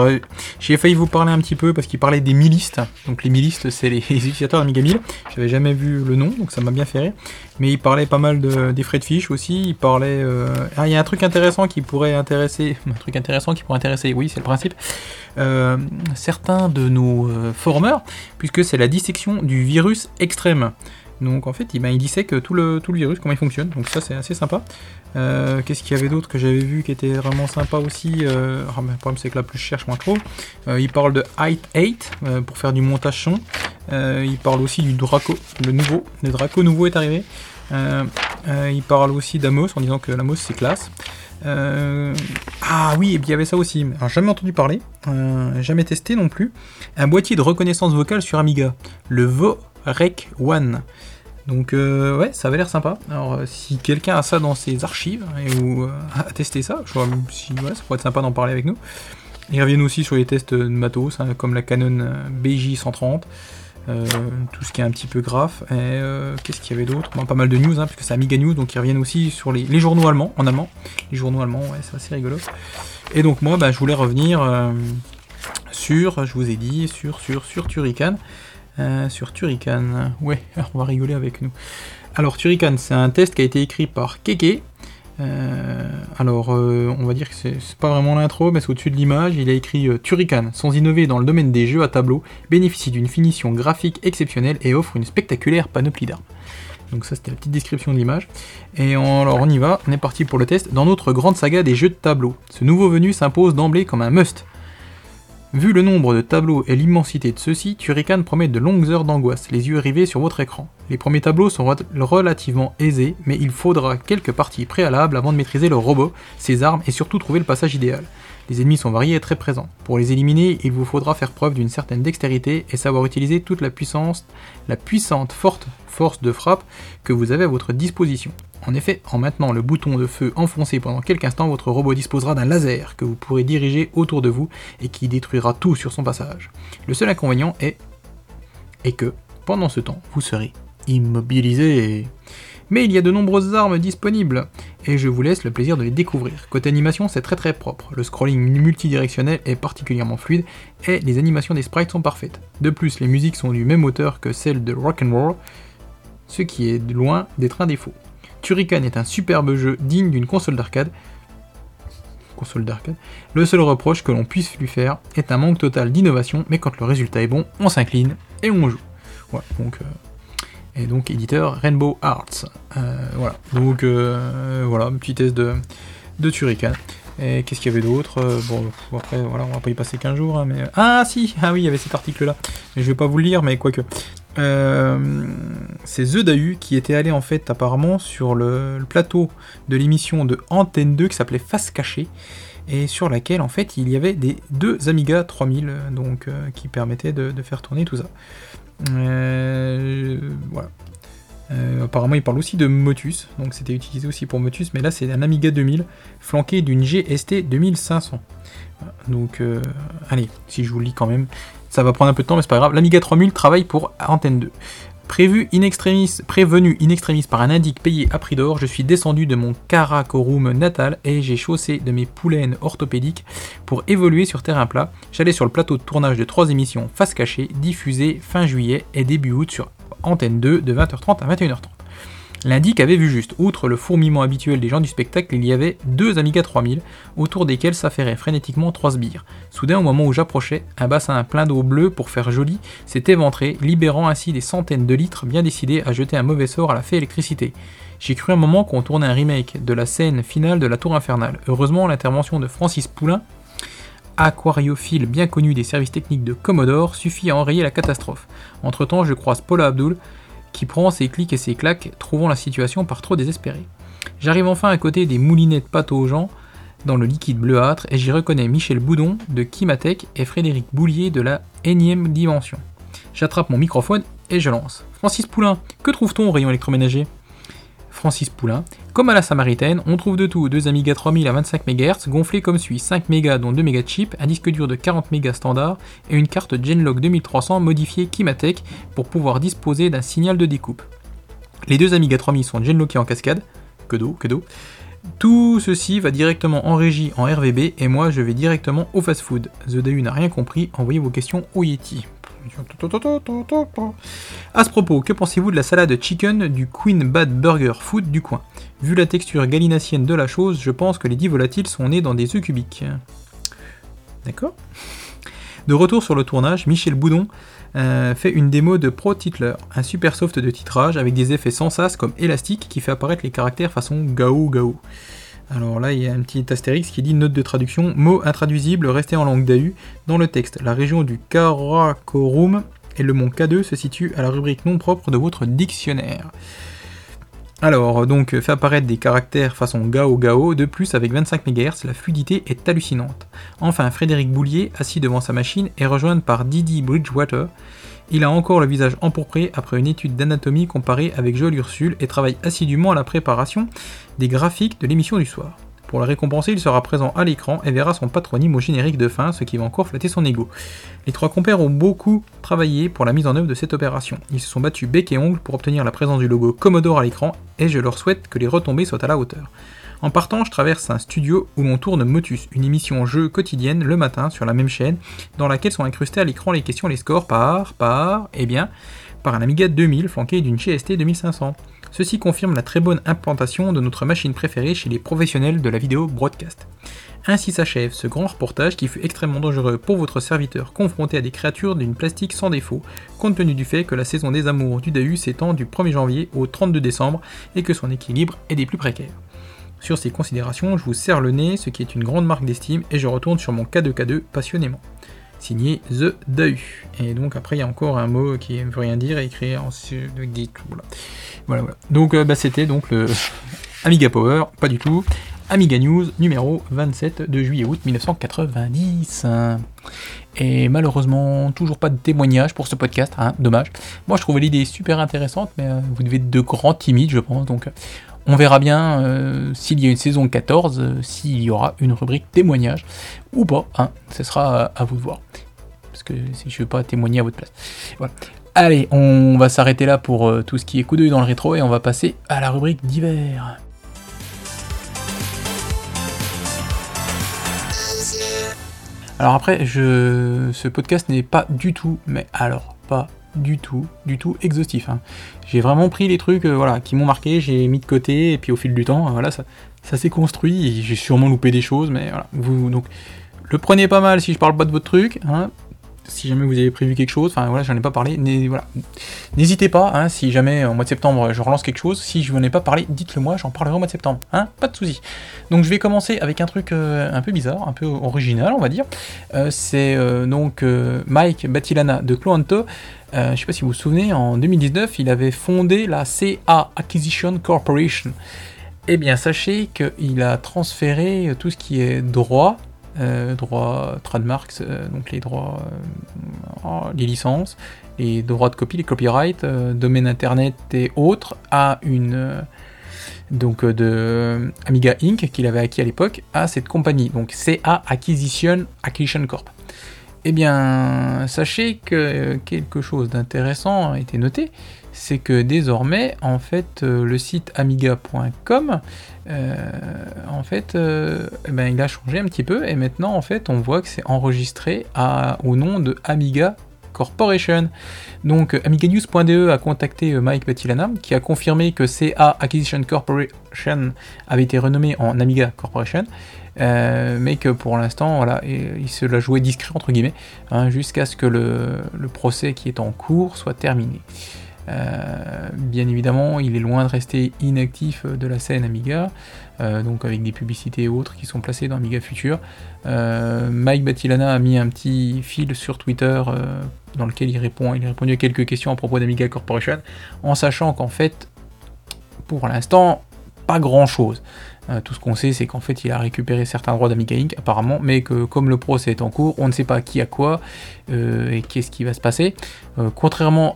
Speaker 1: j'ai failli vous parler un petit peu parce qu'il parlait des milistes. Donc les milistes, c'est les, utilisateurs d'Amiga 1000. J'avais jamais vu le nom, donc ça m'a bien fait rire. Mais il parlait pas mal de, des frais de fiches aussi. Il parlait. Euh, ah, il y a un truc intéressant qui pourrait intéresser. Un truc intéressant qui pourrait intéresser, oui, c'est le principe. Euh, certains de nos euh, formeurs, puisque c'est la dissection du virus extrême. Donc en fait, il, ben, il dissèque tout le, tout le virus, comment il fonctionne. Donc ça, c'est assez sympa. Euh, qu'est-ce qu'il y avait d'autre que j'avais vu qui était vraiment sympa aussi euh... Ah, Le problème, c'est que là, plus je cherche, moins trop. Euh, il parle de Height 8 euh, pour faire du montage son. il parle aussi du Draco, le nouveau. Le Draco nouveau est arrivé. il parle aussi d'Amos en disant que l'Amos c'est classe. Ah oui, et puis il y avait ça aussi. Alors, jamais entendu parler, jamais testé non plus. Un boîtier de reconnaissance vocale sur Amiga, le Vo Rec One. Donc euh, ouais, ça avait l'air sympa. Alors euh, si quelqu'un a ça dans ses archives et ou euh, a testé ça, je vois si ouais, ça pourrait être sympa d'en parler avec nous. Ils reviennent aussi sur les tests de matos, hein, comme la Canon BJ130, tout ce qui est un petit peu graphe. Et qu'est-ce qu'il y avait d'autre? Pas mal de news, hein, puisque c'est Amiga News, donc ils reviennent aussi sur les, journaux allemands, en allemand. Les journaux allemands, ouais, c'est assez rigolo. Et donc moi, bah, je voulais revenir sur, je vous ai dit, sur, sur, sur Turrican. Euh, sur Turrican. Ouais, on va rigoler avec nous. Alors Turrican, c'est un test qui a été écrit par Keke. Euh, alors, euh, on va dire que c'est pas vraiment l'intro, mais c'est au-dessus de l'image. Il a écrit Turrican, sans innover dans le domaine des jeux à tableau, bénéficie d'une finition graphique exceptionnelle et offre une spectaculaire panoplie d'armes. Donc ça c'était la petite description de l'image. Et alors on y va, on est parti pour le test. Dans notre grande saga des jeux de tableau, ce nouveau venu s'impose d'emblée comme un must. Vu le nombre de tableaux et l'immensité de ceux-ci, Turrican promet de longues heures d'angoisse, les yeux rivés sur votre écran. Les premiers tableaux sont relativement aisés, mais il faudra quelques parties préalables avant de maîtriser le robot, ses armes et surtout trouver le passage idéal. Les ennemis sont variés et très présents. Pour les éliminer, il vous faudra faire preuve d'une certaine dextérité et savoir utiliser toute la puissance, la puissante forte force de frappe que vous avez à votre disposition. En effet, en maintenant le bouton de feu enfoncé pendant quelques instants, votre robot disposera d'un laser que vous pourrez diriger autour de vous et qui détruira tout sur son passage. Le seul inconvénient est, que, pendant ce temps, vous serez immobilisé. Mais il y a de nombreuses armes disponibles, et je vous laisse le plaisir de les découvrir. Côté animation, c'est très très propre, le scrolling multidirectionnel est particulièrement fluide, et les animations des sprites sont parfaites. De plus, les musiques sont du même auteur que celles de Rock'n'Roll, ce qui est loin d'être un défaut. Turrican est un superbe jeu digne d'une console d'arcade. Console d'arcade. Le seul reproche que l'on puisse lui faire est un manque total d'innovation, mais quand le résultat est bon, on s'incline et on joue. Voilà, donc. Euh, et donc éditeur Rainbow Arts. Euh, voilà. Donc euh, voilà, un petit test de, de Turrican. Et qu'est-ce qu'il y avait d'autre? Bon, après, voilà, on va pas y passer 15 jours, hein, mais... Ah si Ah oui, il y avait cet article-là. Je vais pas vous le lire, mais quoique. Euh, c'est The Dahu qui était allé en fait apparemment sur le, plateau de l'émission de Antenne 2 qui s'appelait Face Cachée et sur laquelle en fait il y avait des deux Amiga 3000 donc euh, qui permettaient de, faire tourner tout ça. Euh, voilà. apparemment il parle aussi de Motus, donc c'était utilisé aussi pour Motus, mais là c'est un Amiga 2000 flanqué d'une GST 2500. Donc allez, si je vous lis quand même, ça va prendre un peu de temps, mais c'est pas grave. L'Amiga 3000 travaille pour Antenne 2. Prévu in extremis, prévenu in extremis par un indique payé à prix d'or, je suis descendu de mon Karakorum natal et j'ai chaussé de mes poulaines orthopédiques pour évoluer sur terrain plat. J'allais sur le plateau de tournage de trois émissions face cachée, diffusées fin juillet et début août sur Antenne 2 de 20h30 à 21h30. L'indic avait vu juste. Outre le fourmillement habituel des gens du spectacle, il y avait deux Amiga 3000, autour desquels s'affairaient frénétiquement trois sbires. Soudain, au moment où j'approchais, un bassin plein d'eau bleue pour faire joli s'est éventré, libérant ainsi des centaines de litres bien décidés à jeter un mauvais sort à la fée électricité. J'ai cru un moment qu'on tournait un remake de la scène finale de la Tour Infernale. Heureusement, l'intervention de Francis Poulain, aquariophile bien connu des services techniques de Commodore, suffit à enrayer la catastrophe. Entre-temps, je croise Paula Abdul, qui prend ses clics et ses claques, trouvant la situation par trop désespérée. J'arrive enfin à côté des moulinets de pâte aux gens dans le liquide bleuâtre et j'y reconnais Michel Boudon de Kimatech et Frédéric Boulier de la énième dimension. J'attrape mon microphone et je lance. Francis Poulain, que trouve-t-on au rayon électroménager? Francis Poulain. Comme à la Samaritaine, on trouve de tout, deux Amiga 3000 à 25 MHz, gonflés comme suit 5 MB dont 2 MB de chip, un disque dur de 40 MB standard et une carte Genlock 2300 modifiée Kimatech pour pouvoir disposer d'un signal de découpe. Les deux Amiga 3000 sont Genlockés en cascade, que d'eau, que d'eau. Tout ceci va directement en régie en RVB et moi je vais directement au fast food. The DAU n'a rien compris, envoyez vos questions au Yeti. À ce propos, que pensez-vous de la salade chicken du Queen Bad Burger Food du coin? Vu la texture galinacienne de la chose, je pense que les dix volatiles sont nés dans des œufs cubiques. D'accord? De retour sur le tournage, Michel Boudon euh, fait une démo de Pro Titler, un super soft de titrage avec des effets sans sas comme élastique qui fait apparaître les caractères façon Gao Gao. Alors là, il y a un petit astérix qui dit note de traduction, mot intraduisible resté en langue d'AU dans le texte. La région du Karakorum et le mont K2 se situe à la rubrique non propre de votre dictionnaire. Alors, donc, fait apparaître des caractères façon Gao Gao, de plus avec 25 MHz, la fluidité est hallucinante. Enfin, Frédéric Boulier, assis devant sa machine, est rejoint par Didi Bridgewater, il a encore le visage empourpré après une étude d'anatomie comparée avec Joël Ursule et travaille assidûment à la préparation des graphiques de l'émission du soir. Pour le récompenser, il sera présent à l'écran et verra son patronyme au générique de fin, ce qui va encore flatter son ego. Les trois compères ont beaucoup travaillé pour la mise en œuvre de cette opération. Ils se sont battus bec et ongle pour obtenir la présence du logo Commodore à l'écran et je leur souhaite que les retombées soient à la hauteur. En partant, je traverse un studio où l'on tourne Motus, une émission jeu quotidienne le matin sur la même chaîne, dans laquelle sont incrustés à l'écran les questions et les scores par, par, eh bien, par un Amiga 2000 flanqué d'une GST 2500. Ceci confirme la très bonne implantation de notre machine préférée chez les professionnels de la vidéo broadcast. Ainsi s'achève ce grand reportage qui fut extrêmement dangereux pour votre serviteur confronté à des créatures d'une plastique sans défaut, compte tenu du fait que la saison des amours du DAU s'étend du 1er janvier au 32 décembre et que son équilibre est des plus précaires. Sur ces considérations, je vous serre le nez, ce qui est une grande marque d'estime, et je retourne sur mon K2K2 passionnément. Signé The Deu. Et donc après, il y a encore un mot qui ne veut rien dire, écrit en voilà. voilà, voilà. Donc euh, bah, c'était donc le Amiga Power, pas du tout. Amiga News numéro 27 de juillet-août 1990. Et malheureusement, toujours pas de témoignage pour ce podcast, hein, dommage. Moi je trouvais l'idée super intéressante, mais euh, vous devez être de grands timides, je pense, donc on verra bien euh, s'il y a une saison 14, euh, s'il y aura une rubrique témoignage ou pas. Hein, ce sera à vous de voir. Parce que si je ne veux pas témoigner à votre place. Voilà. Allez, on va s'arrêter là pour euh, tout ce qui est coup d'œil dans le rétro et on va passer à la rubrique d'hiver. Alors après, je... ce podcast n'est pas du tout, mais alors pas du tout, du tout exhaustif. Hein. J'ai vraiment pris les trucs euh, voilà, qui m'ont marqué, j'ai mis de côté, et puis au fil du temps, voilà, ça, ça s'est construit, j'ai sûrement loupé des choses, mais voilà. Vous, donc, le prenez pas mal si je parle pas de votre truc, hein, si jamais vous avez prévu quelque chose, enfin voilà, j'en ai pas parlé. N'hésitez pas, hein, si jamais en mois de septembre je relance quelque chose, si je n'en ai pas parlé, dites-le moi, j'en parlerai au mois de septembre, hein, pas de soucis. Donc je vais commencer avec un truc euh, un peu bizarre, un peu original, on va dire. Euh, c'est euh, donc Mike Batilana de Cloanto. je ne sais pas si vous vous souvenez, en 2019, il avait fondé la CA Acquisition Corporation. Eh bien, sachez qu'il a transféré tout ce qui est droit euh, droits trademarks, euh, donc les droits, euh, les licences, les droits de copie, les copyrights, domaine internet et autres, à une donc de Amiga Inc. qu'il avait acquis à l'époque à cette compagnie, donc CA Acquisition Acquisition Corp. Eh bien, sachez que quelque chose d'intéressant a été noté, c'est que désormais, en fait, le site amiga.com euh, en fait, euh, eh ben, il a changé un petit peu et maintenant, en fait, on voit que c'est enregistré au nom de Amiga Corporation. Donc AmigaNews.de a contacté Mike Batilana qui a confirmé que CA Acquisition Corporation avait été renommé en Amiga Corporation. mais que pour l'instant, il se l'a joué discret entre guillemets, hein, jusqu'à ce que le, procès qui est en cours soit terminé. Euh, bien évidemment, il est loin de rester inactif de la scène Amiga, euh, donc avec des publicités et autres qui sont placées dans Amiga Future. Euh, Mike Batilana a mis un petit fil sur Twitter dans lequel il répond, il a à quelques questions à propos d'Amiga Corporation, en sachant qu'en fait, pour l'instant, pas grand chose. Euh, tout ce qu'on sait, c'est qu'en fait, il a récupéré certains droits d'Amiga Inc. apparemment, mais que comme le procès est en cours, on ne sait pas qui a quoi euh, et qu'est-ce qui va se passer. Euh, contrairement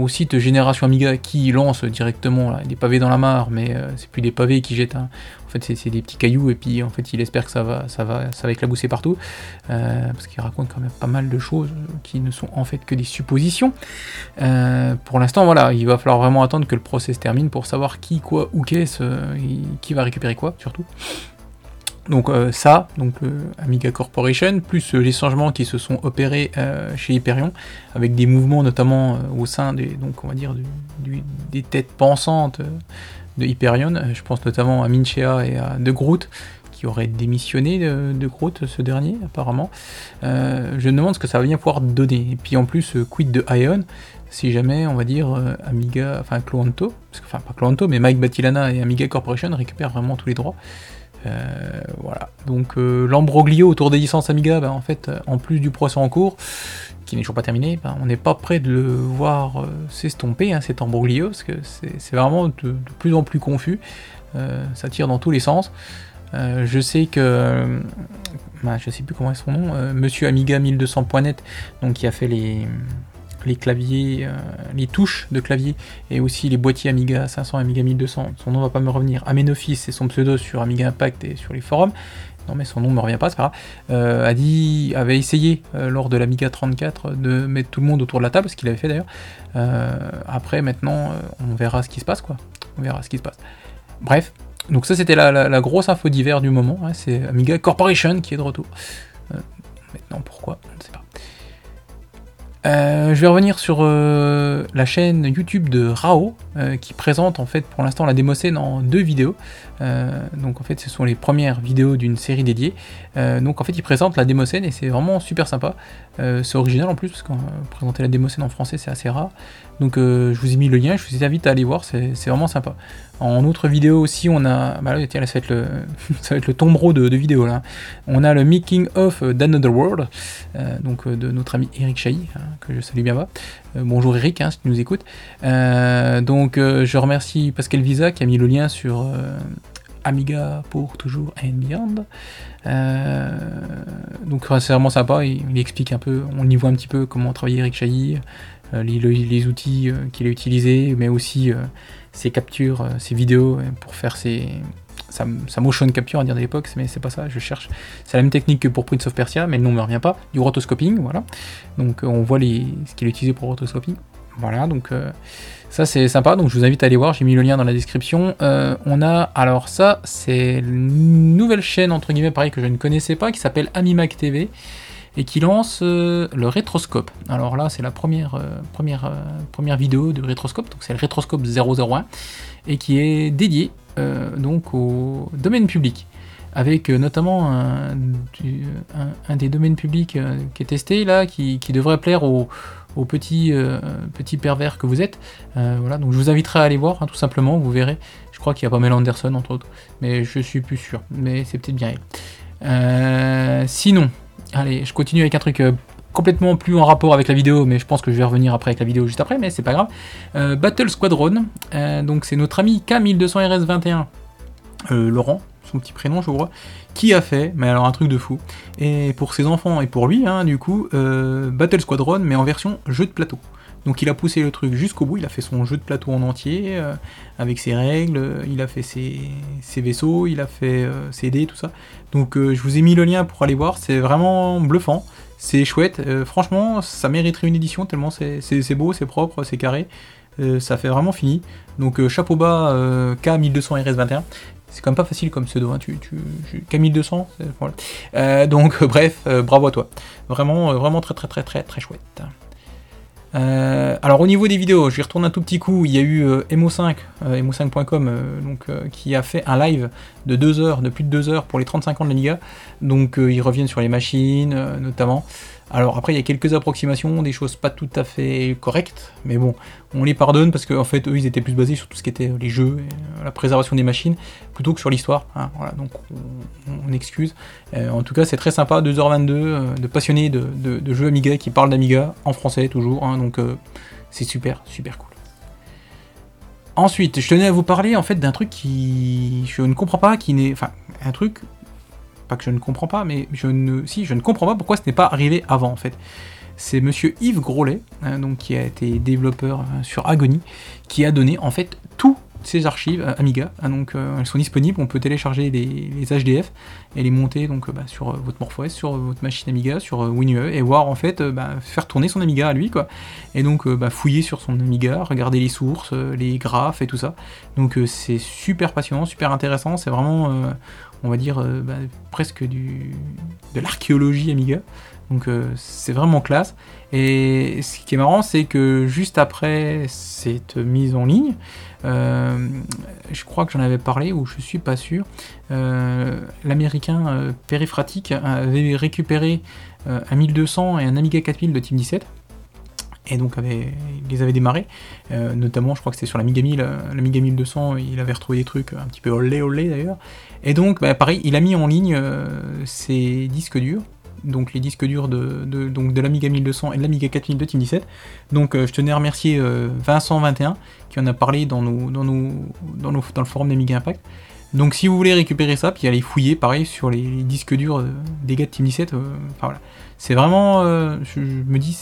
Speaker 1: au site Génération Amiga qui lance directement des pavés dans la mare, mais c'est plus des pavés qui jettent en fait, c'est des petits cailloux et puis en fait, il espère que ça va, ça va, ça va éclabousser partout euh, parce qu'il raconte quand même pas mal de choses qui ne sont en fait que des suppositions. Euh, pour l'instant, voilà, il va falloir vraiment attendre que le procès se termine pour savoir qui, quoi ou qu'est-ce, qui va récupérer quoi, surtout. Donc euh, ça, donc Amiga Corporation, plus les changements qui se sont opérés chez Hyperion, avec des mouvements notamment au sein des, donc on va dire des têtes pensantes de Hyperion. Euh, je pense notamment à Minchea et à De Groot, qui auraient démissionné de, Groot, ce dernier, apparemment. Euh, je me demande ce que ça va bien pouvoir donner. Et puis en plus, euh, quid de Ion si jamais, on va dire, Amiga, enfin Cloanto, enfin pas Cloanto, mais Mike Batilana et Amiga Corporation récupèrent vraiment tous les droits. Voilà. Donc l'ambroglio autour des licences Amiga, ben, en fait, en plus du procès en cours, qui n'est toujours pas terminé, ben, on n'est pas prêt de le voir euh, s'estomper, hein, cet embroglio, parce que c'est vraiment de, plus en plus confus, euh, ça tire dans tous les sens. Euh, je sais que, ben, je sais plus comment est son nom, Monsieur Amiga 1200.net, donc qui a fait les, les claviers, les touches de clavier et aussi les boîtiers Amiga 500, Amiga 1200. Son nom va pas me revenir. Amenofis, c'est son pseudo sur Amiga Impact et sur les forums non mais son nom ne me revient pas, c'est pas grave, euh, a dit, avait essayé euh, lors de l'Amiga 34 de mettre tout le monde autour de la table, ce qu'il avait fait d'ailleurs. Euh, après, maintenant, on verra ce qui se passe, quoi. On verra ce qui se passe. Bref, donc ça c'était la, grosse info d'hiver du moment, hein, c'est Amiga Corporation qui est de retour. maintenant, pourquoi? Ne pas. je vais revenir sur la chaîne YouTube de Rao, qui présente en fait pour l'instant la démocène en deux vidéos. Euh, donc en fait, ce sont les premières vidéos d'une série dédiée. Euh, donc en fait, ils présentent la démocène et c'est vraiment super sympa. Euh, c'est original en plus parce que présenter la démocène en français c'est assez rare. Donc je vous ai mis le lien, je vous invite à aller voir, c'est vraiment sympa. En autre vidéo aussi, on a. Bah là, tiens, ça va être le, ça va être le tombereau de, de vidéos là. On a le making of d'Another World, donc de notre ami Eric Chahi, hein, que je salue bien bas. bonjour Eric, hein, si tu nous écoutes. donc je remercie Pascal Visa qui a mis le lien sur Amiga pour toujours and beyond. Euh, donc c'est vraiment sympa, il, explique un peu, on y voit un petit peu comment travailler Eric Chahi, euh, les, outils euh, qu'il a utilisés, mais aussi ses captures, ses vidéos pour faire ses, sa, motion capture à dire de l'époque, mais c'est pas ça, je cherche. C'est la même technique que pour Prince of Persia, mais le nom me revient pas, du rotoscoping, voilà. Donc on voit les, ce qu'il a utilisé pour rotoscoping. Voilà, donc ça c'est sympa, donc je vous invite à aller voir, j'ai mis le lien dans la description. Euh, on a, alors ça c'est une nouvelle chaîne entre guillemets pareil que je ne connaissais pas, qui s'appelle Amimac TV, et qui lance euh, le rétroscope. Alors là c'est la première, euh, première, première vidéo de rétroscope, donc c'est le rétroscope 001, et qui est dédié donc au domaine public avec notamment un, des domaines publics qui est testé là, qui devrait plaire aux, aux petits, euh, petits pervers que vous êtes. Euh, voilà, donc je vous inviterai à aller voir, hein, tout simplement, vous verrez. Je crois qu'il y a Pamela Anderson, entre autres, mais je suis plus sûr, mais c'est peut-être bien elle. Euh, sinon, allez, je continue avec un truc complètement plus en rapport avec la vidéo, mais je pense que je vais revenir après avec la vidéo juste après, mais c'est pas grave. Battle Squadron, donc c'est notre ami K1200RS21, Laurent, petit prénom, je crois, qui a fait, mais alors un truc de fou, et pour ses enfants et pour lui, hein, du coup, euh, Battle Squadron, mais en version jeu de plateau. Donc il a poussé le truc jusqu'au bout, il a fait son jeu de plateau en entier, euh, avec ses règles, il a fait ses, vaisseaux, il a fait euh, ses dés, tout ça. Donc je vous ai mis le lien pour aller voir, c'est vraiment bluffant, c'est chouette, franchement ça mériterait une édition tellement c'est beau, c'est propre, c'est carré. ça fait vraiment fini. Donc chapeau bas K1200 RS21. C'est quand même pas facile comme pseudo, hein. tu, tu, Camille 200, euh, donc bref, euh, bravo à toi. Vraiment, euh, vraiment très très très très très chouette. alors au niveau des vidéos, je vais retourner un tout petit coup. Il y a eu Emo5, emo5.com, donc qui a fait un live de 2 heures, de plus de 2 heures pour les 35 ans de l'Amiga. Donc ils reviennent sur les machines, notamment. Alors après, il y a quelques approximations, des choses pas tout à fait correctes, mais bon, on les pardonne parce qu'en fait, eux, ils étaient plus basés sur tout ce qui était les jeux, et, la préservation des machines, plutôt que sur l'histoire. Hein, voilà, donc on, excuse. Euh, en tout cas, c'est très sympa, 2h22, euh, de passionnés de, jeux Amiga qui parlent d'Amiga, en français toujours, hein, donc euh, c'est super, super cool. Ensuite, je tenais à vous parler en fait d'un truc qui je ne comprends pas, qui n'est, enfin, un truc que je ne comprends pas, mais je ne, si, je ne comprends pas pourquoi ce n'est pas arrivé avant en fait. C'est monsieur Yves Grolet, hein, donc, qui a été développeur euh, sur Agony, qui a donné en fait tous ses archives euh, Amiga. Hein, donc euh, elles sont disponibles, on peut télécharger les, HDF et les monter donc bah, sur votre MorphOS, sur votre machine Amiga, sur WinUE et voir en fait bah, faire tourner son Amiga à lui quoi. Et donc bah, fouiller sur son Amiga, regarder les sources, les graphes et tout ça. Donc c'est super passionnant, super intéressant. C'est vraiment on va dire, euh, bah, presque de l'archéologie Amiga. Donc euh, c'est vraiment classe. Et ce qui est marrant, c'est que juste après cette mise en ligne, euh, je crois que j'en avais parlé, ou je suis pas sûr, l'américain Périphrastic avait récupéré un 1200 et un Amiga 4000 de Team 17 et donc avait, il les avait démarrés. notamment, je crois que c'était sur l'Amiga 1000, l'Amiga 1200, il avait retrouvé des trucs un petit peu olé olé d'ailleurs. Et donc, bah, pareil, il a mis en ligne euh, ses disques durs, donc les disques durs de, de, l'Amiga 1200 et de l'Amiga 4000 de Team 17. Donc euh, je tenais à remercier euh, Vincent21 qui en a parlé dans, nos, dans, nos, dans, dans le forum d'Amiga Impact. Donc si vous voulez récupérer ça, puis aller fouiller pareil sur les, disques durs des gars de Team 17, enfin voilà. C'est vraiment, je, me dis,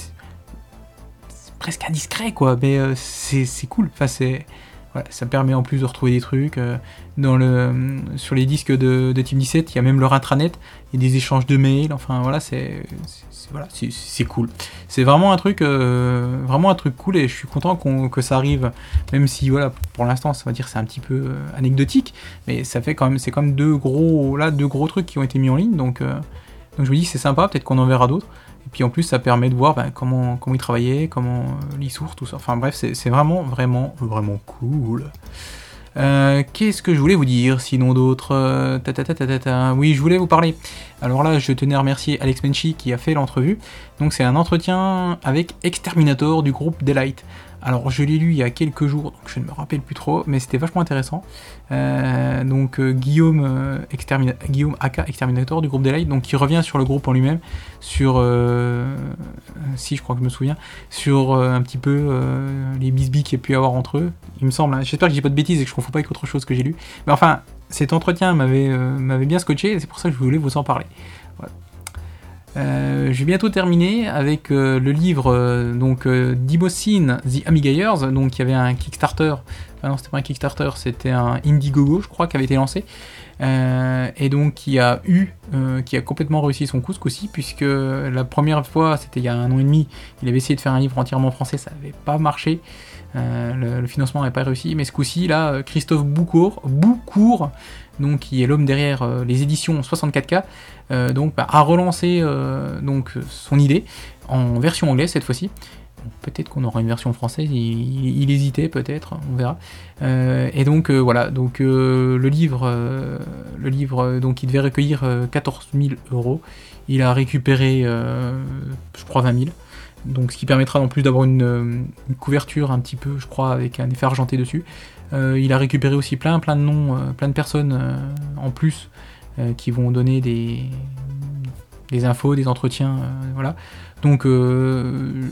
Speaker 1: presque indiscret quoi, mais c'est cool. Enfin c'est ça permet en plus de retrouver des trucs. Euh, dans le, sur les disques de, Team 17, il y a même leur intranet, il y a des échanges de mails, enfin voilà, c'est cool. C'est vraiment un truc, euh, vraiment un truc cool et je suis content que ça arrive, même si voilà, pour l'instant, ça va dire c'est un petit peu euh, anecdotique, mais ça fait quand même, c'est quand même deux gros, là, deux gros trucs qui ont été mis en ligne, donc, donc je me dis c'est sympa, peut-être qu'on en verra d'autres. Et puis en plus, ça permet de voir bah, comment, comment ils travaillaient, comment euh, sources, tout ça. Enfin bref, c'est vraiment, vraiment, vraiment cool. Euh, qu'est-ce que je voulais vous dire sinon d'autres euh, Oui, je voulais vous parler. Alors là, je tenais à remercier Alex Menchi qui a fait l'entrevue. Donc c'est un entretien avec Exterminator du groupe Delight. Alors je l'ai lu il y a quelques jours, donc je ne me rappelle plus trop, mais c'était vachement intéressant. Euh, donc euh, Guillaume, euh, Guillaume Aka Exterminator du groupe Delight, donc qui revient sur le groupe en lui-même, sur, si je crois que je me souviens, sur un petit peu les bisbis qu'il y a pu avoir entre eux, il me semble. Hein. J'espère que j'ai pas de bêtises et que je ne confonds pas avec autre chose que j'ai lu. Mais enfin, cet entretien m'avait bien scotché et c'est pour ça que je voulais vous en parler. Euh, je vais bientôt terminer avec euh, le livre euh, donc d'Imocine The Amigayers, donc il y avait un Kickstarter, enfin non c'était pas un Kickstarter, c'était un Indiegogo je crois qui avait été lancé, et donc qui a eu, qui a complètement réussi son coup ce coup-ci, puisque la première fois, c'était il y a un an et demi, il avait essayé de faire un livre entièrement français, ça n'avait pas marché, le, financement n'avait pas réussi, mais ce coup-ci là, Christophe Boucourt, Boucourt donc qui est l'homme derrière les éditions 64K, euh, donc bah, a relancé euh, donc son idée en version anglaise cette fois-ci. Peut-être qu'on aura une version française, il, hésitait peut-être, on verra. Euh, et donc voilà, donc le livre, le livre, donc il devait recueillir 14 000 euros. Il a récupéré, je crois, 20 000 donc ce qui permettra en plus d'avoir une, couverture un petit peu, je crois, avec un effet argenté dessus. Il a récupéré aussi plein plein de noms, plein de personnes en plus euh, qui vont donner des, des infos, des entretiens, euh, voilà. Donc, euh,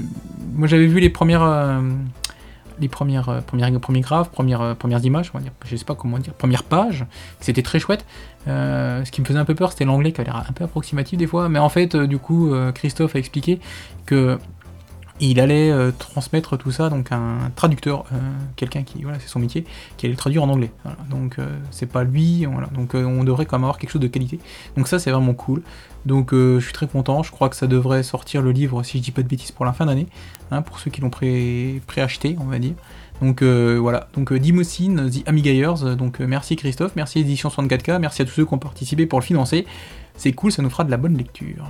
Speaker 1: moi j'avais vu les premières, les premières, premières, premiers graphes, premières, premières images, on va dire, je sais pas comment dire, première page, c'était très chouette. ce qui me faisait un peu peur, c'était l'anglais qui avait l'air un peu approximatif des fois, mais en fait, du coup, Christophe a expliqué que il allait euh, transmettre tout ça, donc un traducteur, euh, quelqu'un qui, voilà, c'est son métier, qui allait le traduire en anglais. Donc euh, c'est pas lui, voilà. donc on devrait quand même avoir quelque chose de qualité. Donc ça c'est vraiment cool. Donc je suis très content, je crois que ça devrait sortir le livre, si je dis pas de bêtises, pour la fin d'année, hein, pour ceux qui l'ont pré préacheté, on va dire. Donc voilà, donc Dimocine, The Amigayers, donc merci Christophe, merci Édition 64K, merci à tous ceux qui ont participé pour le financer. C'est cool, ça nous fera de la bonne lecture.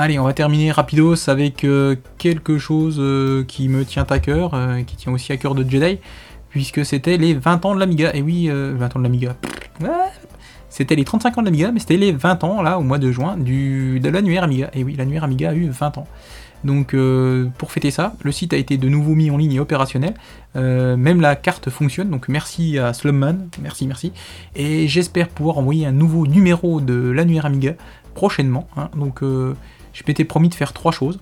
Speaker 1: Allez, on va terminer rapidos avec quelque chose qui me tient à cœur, qui tient aussi à cœur de Jedi, puisque c'était les 20 ans de l'Amiga. Et oui, 20 ans de l'Amiga. C'était les 35 ans de l'Amiga, mais c'était les 20 ans, là, au mois de juin, du, de l'annuaire Amiga. Et oui, l'annuaire Amiga a eu 20 ans. Donc euh, pour fêter ça, le site a été de nouveau mis en ligne et opérationnel. Euh, même la carte fonctionne, donc merci à Slumman, merci, merci. Et j'espère pouvoir envoyer un nouveau numéro de l'annuaire Amiga prochainement. Hein. Donc euh, je m'étais promis de faire trois choses.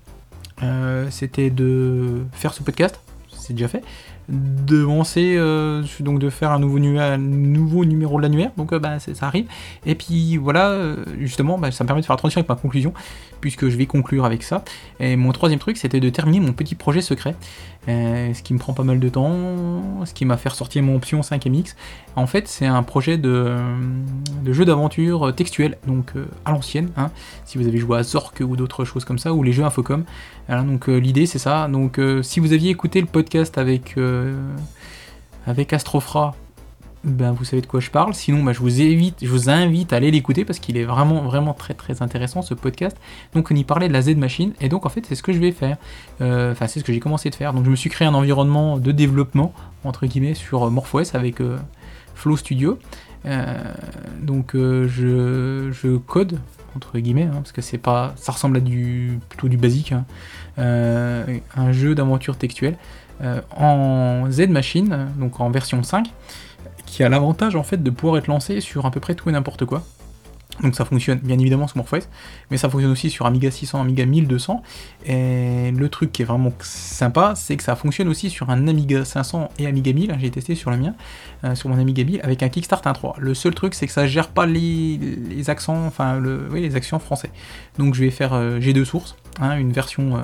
Speaker 1: C'était de faire ce podcast, c'est déjà fait de lancer, euh, donc de faire un nouveau, numéro de l'annuaire, donc euh, bah, ça arrive. Et puis voilà, euh, justement, bah, ça me permet de faire la transition avec ma conclusion, puisque je vais conclure avec ça. Et mon troisième truc, c'était de terminer mon petit projet secret, ce qui me prend pas mal de temps, ce qui m'a fait ressortir mon option 5MX. En fait, c'est un projet de, jeu d'aventure textuel, donc à l'ancienne, hein, si vous avez joué à Zork ou d'autres choses comme ça, ou les jeux Infocom. donc l'idée c'est ça. Donc si vous aviez écouté le podcast avec avec Astrofra, ben, vous savez de quoi je parle. Sinon, ben, je, vous je vous invite à aller l'écouter parce qu'il est vraiment, vraiment très, très intéressant ce podcast. Donc, on y parlait de la Z Machine et donc en fait, c'est ce que je vais faire. Euh, enfin, c'est ce que j'ai commencé de faire. Donc, je me suis créé un environnement de développement entre guillemets sur MorphOS avec euh, Flow Studio. donc, je, code entre guillemets hein, parce que c'est pas, ça ressemble à du plutôt du basique, hein. un jeu d'aventure textuelle. Euh, en Z Machine, donc en version 5, qui a l'avantage en fait de pouvoir être lancé sur à peu près tout et n'importe quoi. Donc ça fonctionne bien évidemment sur MorphOS, mais ça fonctionne aussi sur Amiga 600, Amiga 1200. Et le truc qui est vraiment sympa, c'est que ça fonctionne aussi sur un Amiga 500 et Amiga 1000. J'ai testé sur le mien, euh, sur mon Amiga 1000 avec un Kickstart 1.3. Le seul truc, c'est que ça gère pas les, accents, enfin les accents français. Donc je vais faire, euh, j'ai deux sources, hein, une version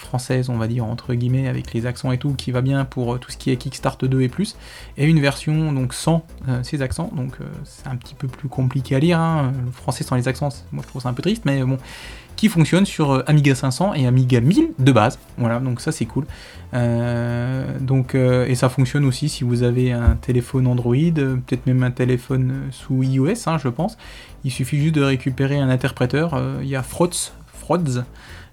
Speaker 1: française, on va dire, entre guillemets, avec les accents et tout, qui va bien pour euh, tout ce qui est Kickstart 2 et plus, et une version donc sans euh, ces accents, donc euh, c'est un petit peu plus compliqué à lire, hein. le français sans les accents, moi je trouve ça un peu triste, mais bon, qui fonctionne sur Amiga 500 et Amiga 1000 de base, voilà, donc ça c'est cool. donc, et ça fonctionne aussi si vous avez un téléphone Android, peut-être même un téléphone sous iOS, hein, je pense, il suffit juste de récupérer un interpréteur, il y a Frods, euh,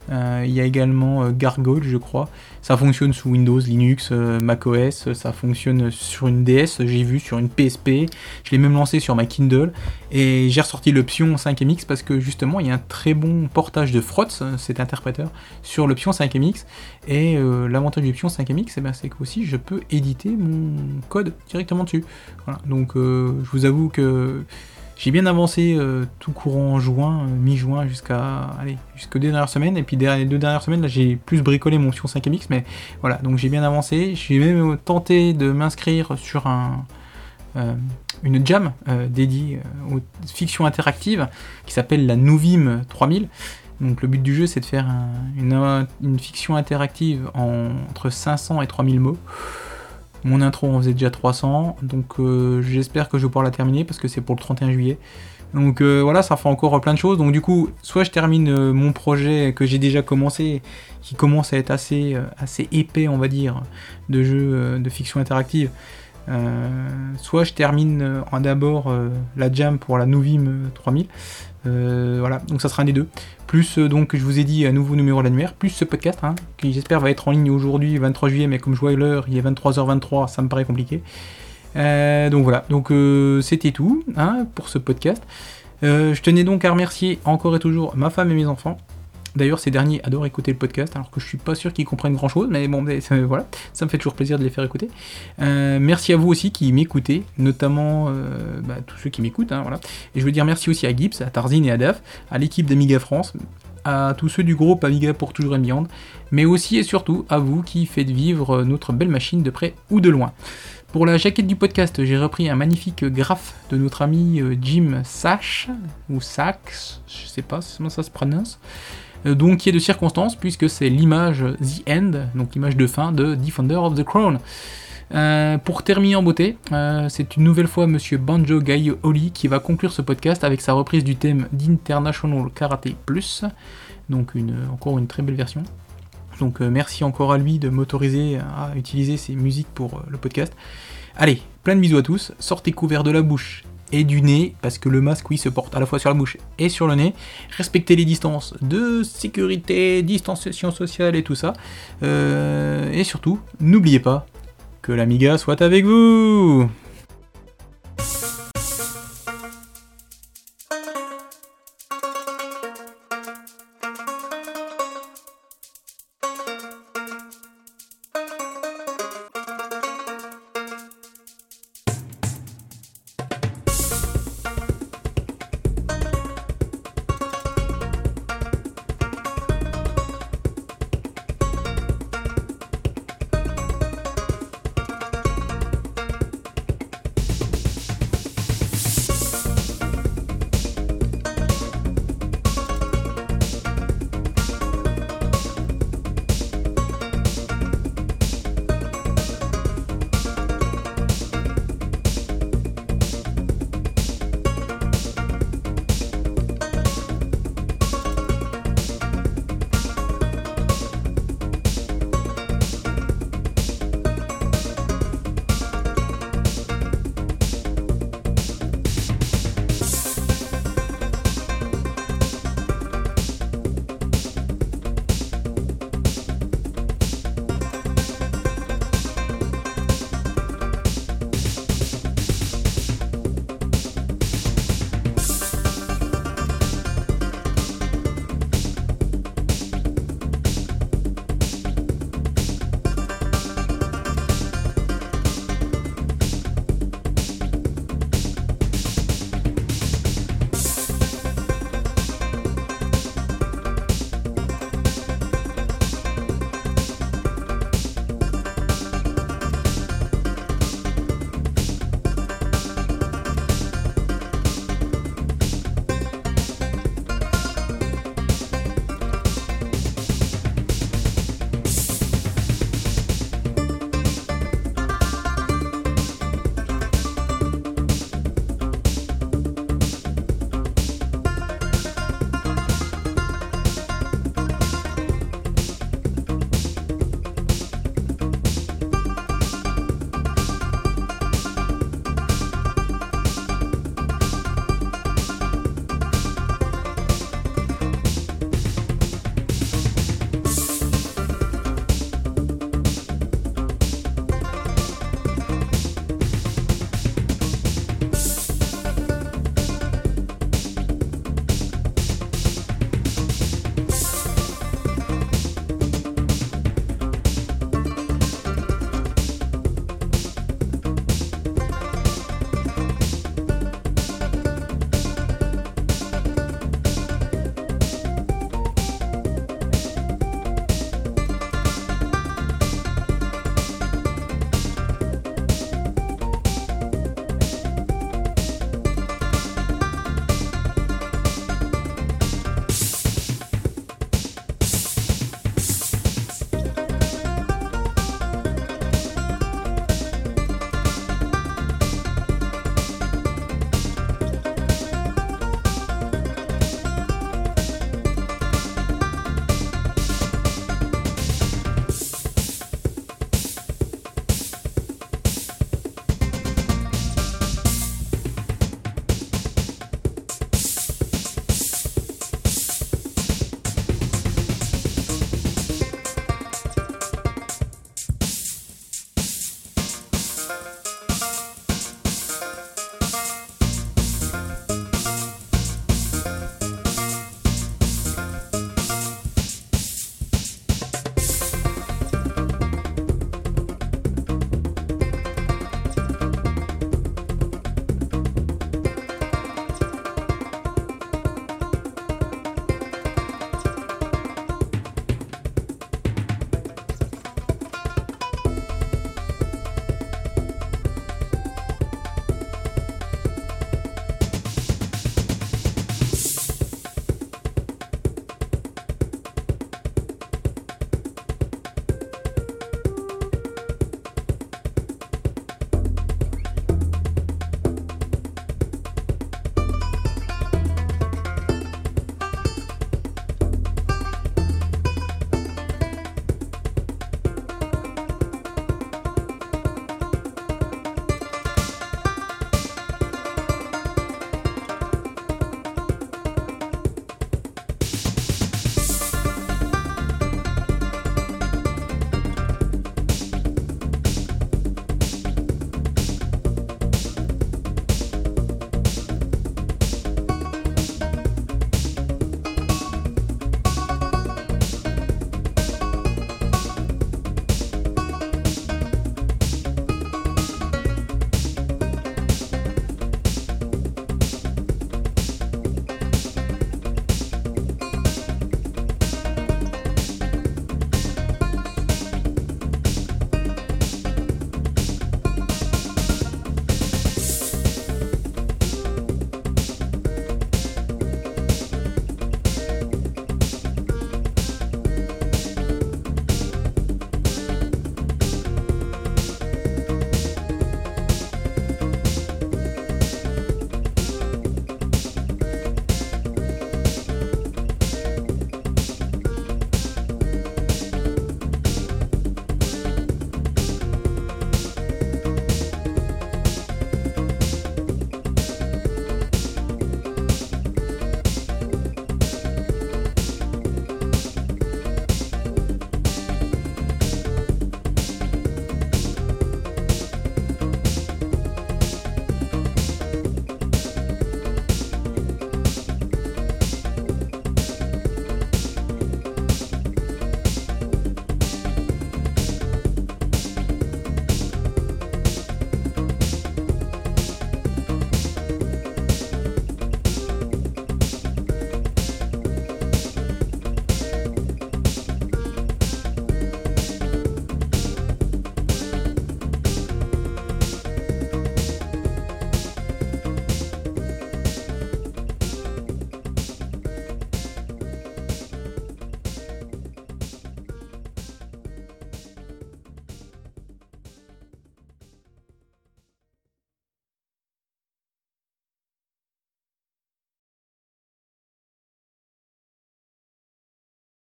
Speaker 1: il y a également euh, Gargoyle, je crois. Ça fonctionne sous Windows, Linux, euh, macOS. Ça fonctionne sur une DS, j'ai vu, sur une PSP. Je l'ai même lancé sur ma Kindle. Et j'ai ressorti l'option 5MX parce que justement, il y a un très bon portage de Frotz, cet interpréteur, sur l'option 5MX. Et l'avantage de l'option 5MX, eh ben, c'est que aussi je peux éditer mon code directement dessus. Donc je vous avoue que j'ai bien avancé euh, tout courant en juin, euh, mi-juin jusqu'à allez, jusqu'aux deux dernières semaines. Et puis les deux dernières semaines, là j'ai plus bricolé mon Sion 5MX, mais voilà, donc j'ai bien avancé. J'ai même tenté de m'inscrire sur un, euh, une jam dédiée aux fictions interactives qui s'appelle la Nouvim 3000. Donc le but du jeu c'est de faire une, une, fiction interactive en, entre 500 et 3000 mots. Mon intro on faisait déjà 300, donc euh, j'espère que je vais pouvoir la terminer parce que c'est pour le 31 juillet. Donc euh, voilà, ça fait encore plein de choses. Donc du coup, soit je termine euh, mon projet que j'ai déjà commencé, qui commence à être assez, épais, on va dire, de jeu de fiction interactive. soit je termine d'abord la jam pour la Novim 3000. Voilà, donc ça sera un des deux plus euh, donc je vous ai dit un nouveau numéro de l'annuaire, plus ce podcast, hein, qui j'espère va être en ligne aujourd'hui, 23 juillet, mais comme je vois l'heure, il est 23h23, ça me paraît compliqué. Euh, donc voilà, donc euh, c'était tout hein, pour ce podcast. je tenais donc à remercier encore et toujours ma femme et mes enfants D'ailleurs, ces derniers adorent écouter le podcast, alors que je suis pas sûr qu'ils comprennent grand chose, mais bon, voilà, ça me fait toujours plaisir de les faire écouter. Euh, merci à vous aussi qui m'écoutez, notamment euh, bah, tous ceux qui m'écoutent, hein, voilà. Et je veux dire merci aussi à Gibbs, à Tarzine et à Daf, à l'équipe d'Amiga France, à tous ceux du groupe Amiga pour toujours et beyond, mais aussi et surtout à vous qui faites vivre notre belle machine de près ou de loin. Pour la jaquette du podcast, j'ai repris un magnifique graphe de notre ami euh, Jim Sash, ou Sax, je sais pas comment ça se prononce. Euh, donc qui est de circonstance, puisque c'est l'image The End, donc l'image de fin de Defender of the Crown. Euh, pour terminer en beauté, euh, c'est une nouvelle fois Monsieur Banjo Gai Oli qui va conclure ce podcast avec sa reprise du thème d'International Karate Plus, donc encore une très belle version. Donc merci encore à lui de m'autoriser à utiliser ses musiques pour le podcast. Allez, plein de bisous à tous, sortez couverts de la bouche et du nez, parce que le masque, oui, se porte à la fois sur la bouche et sur le nez. Respectez les distances de sécurité, distanciation sociale et tout ça. Euh, et surtout, n'oubliez pas que l'Amiga soit avec vous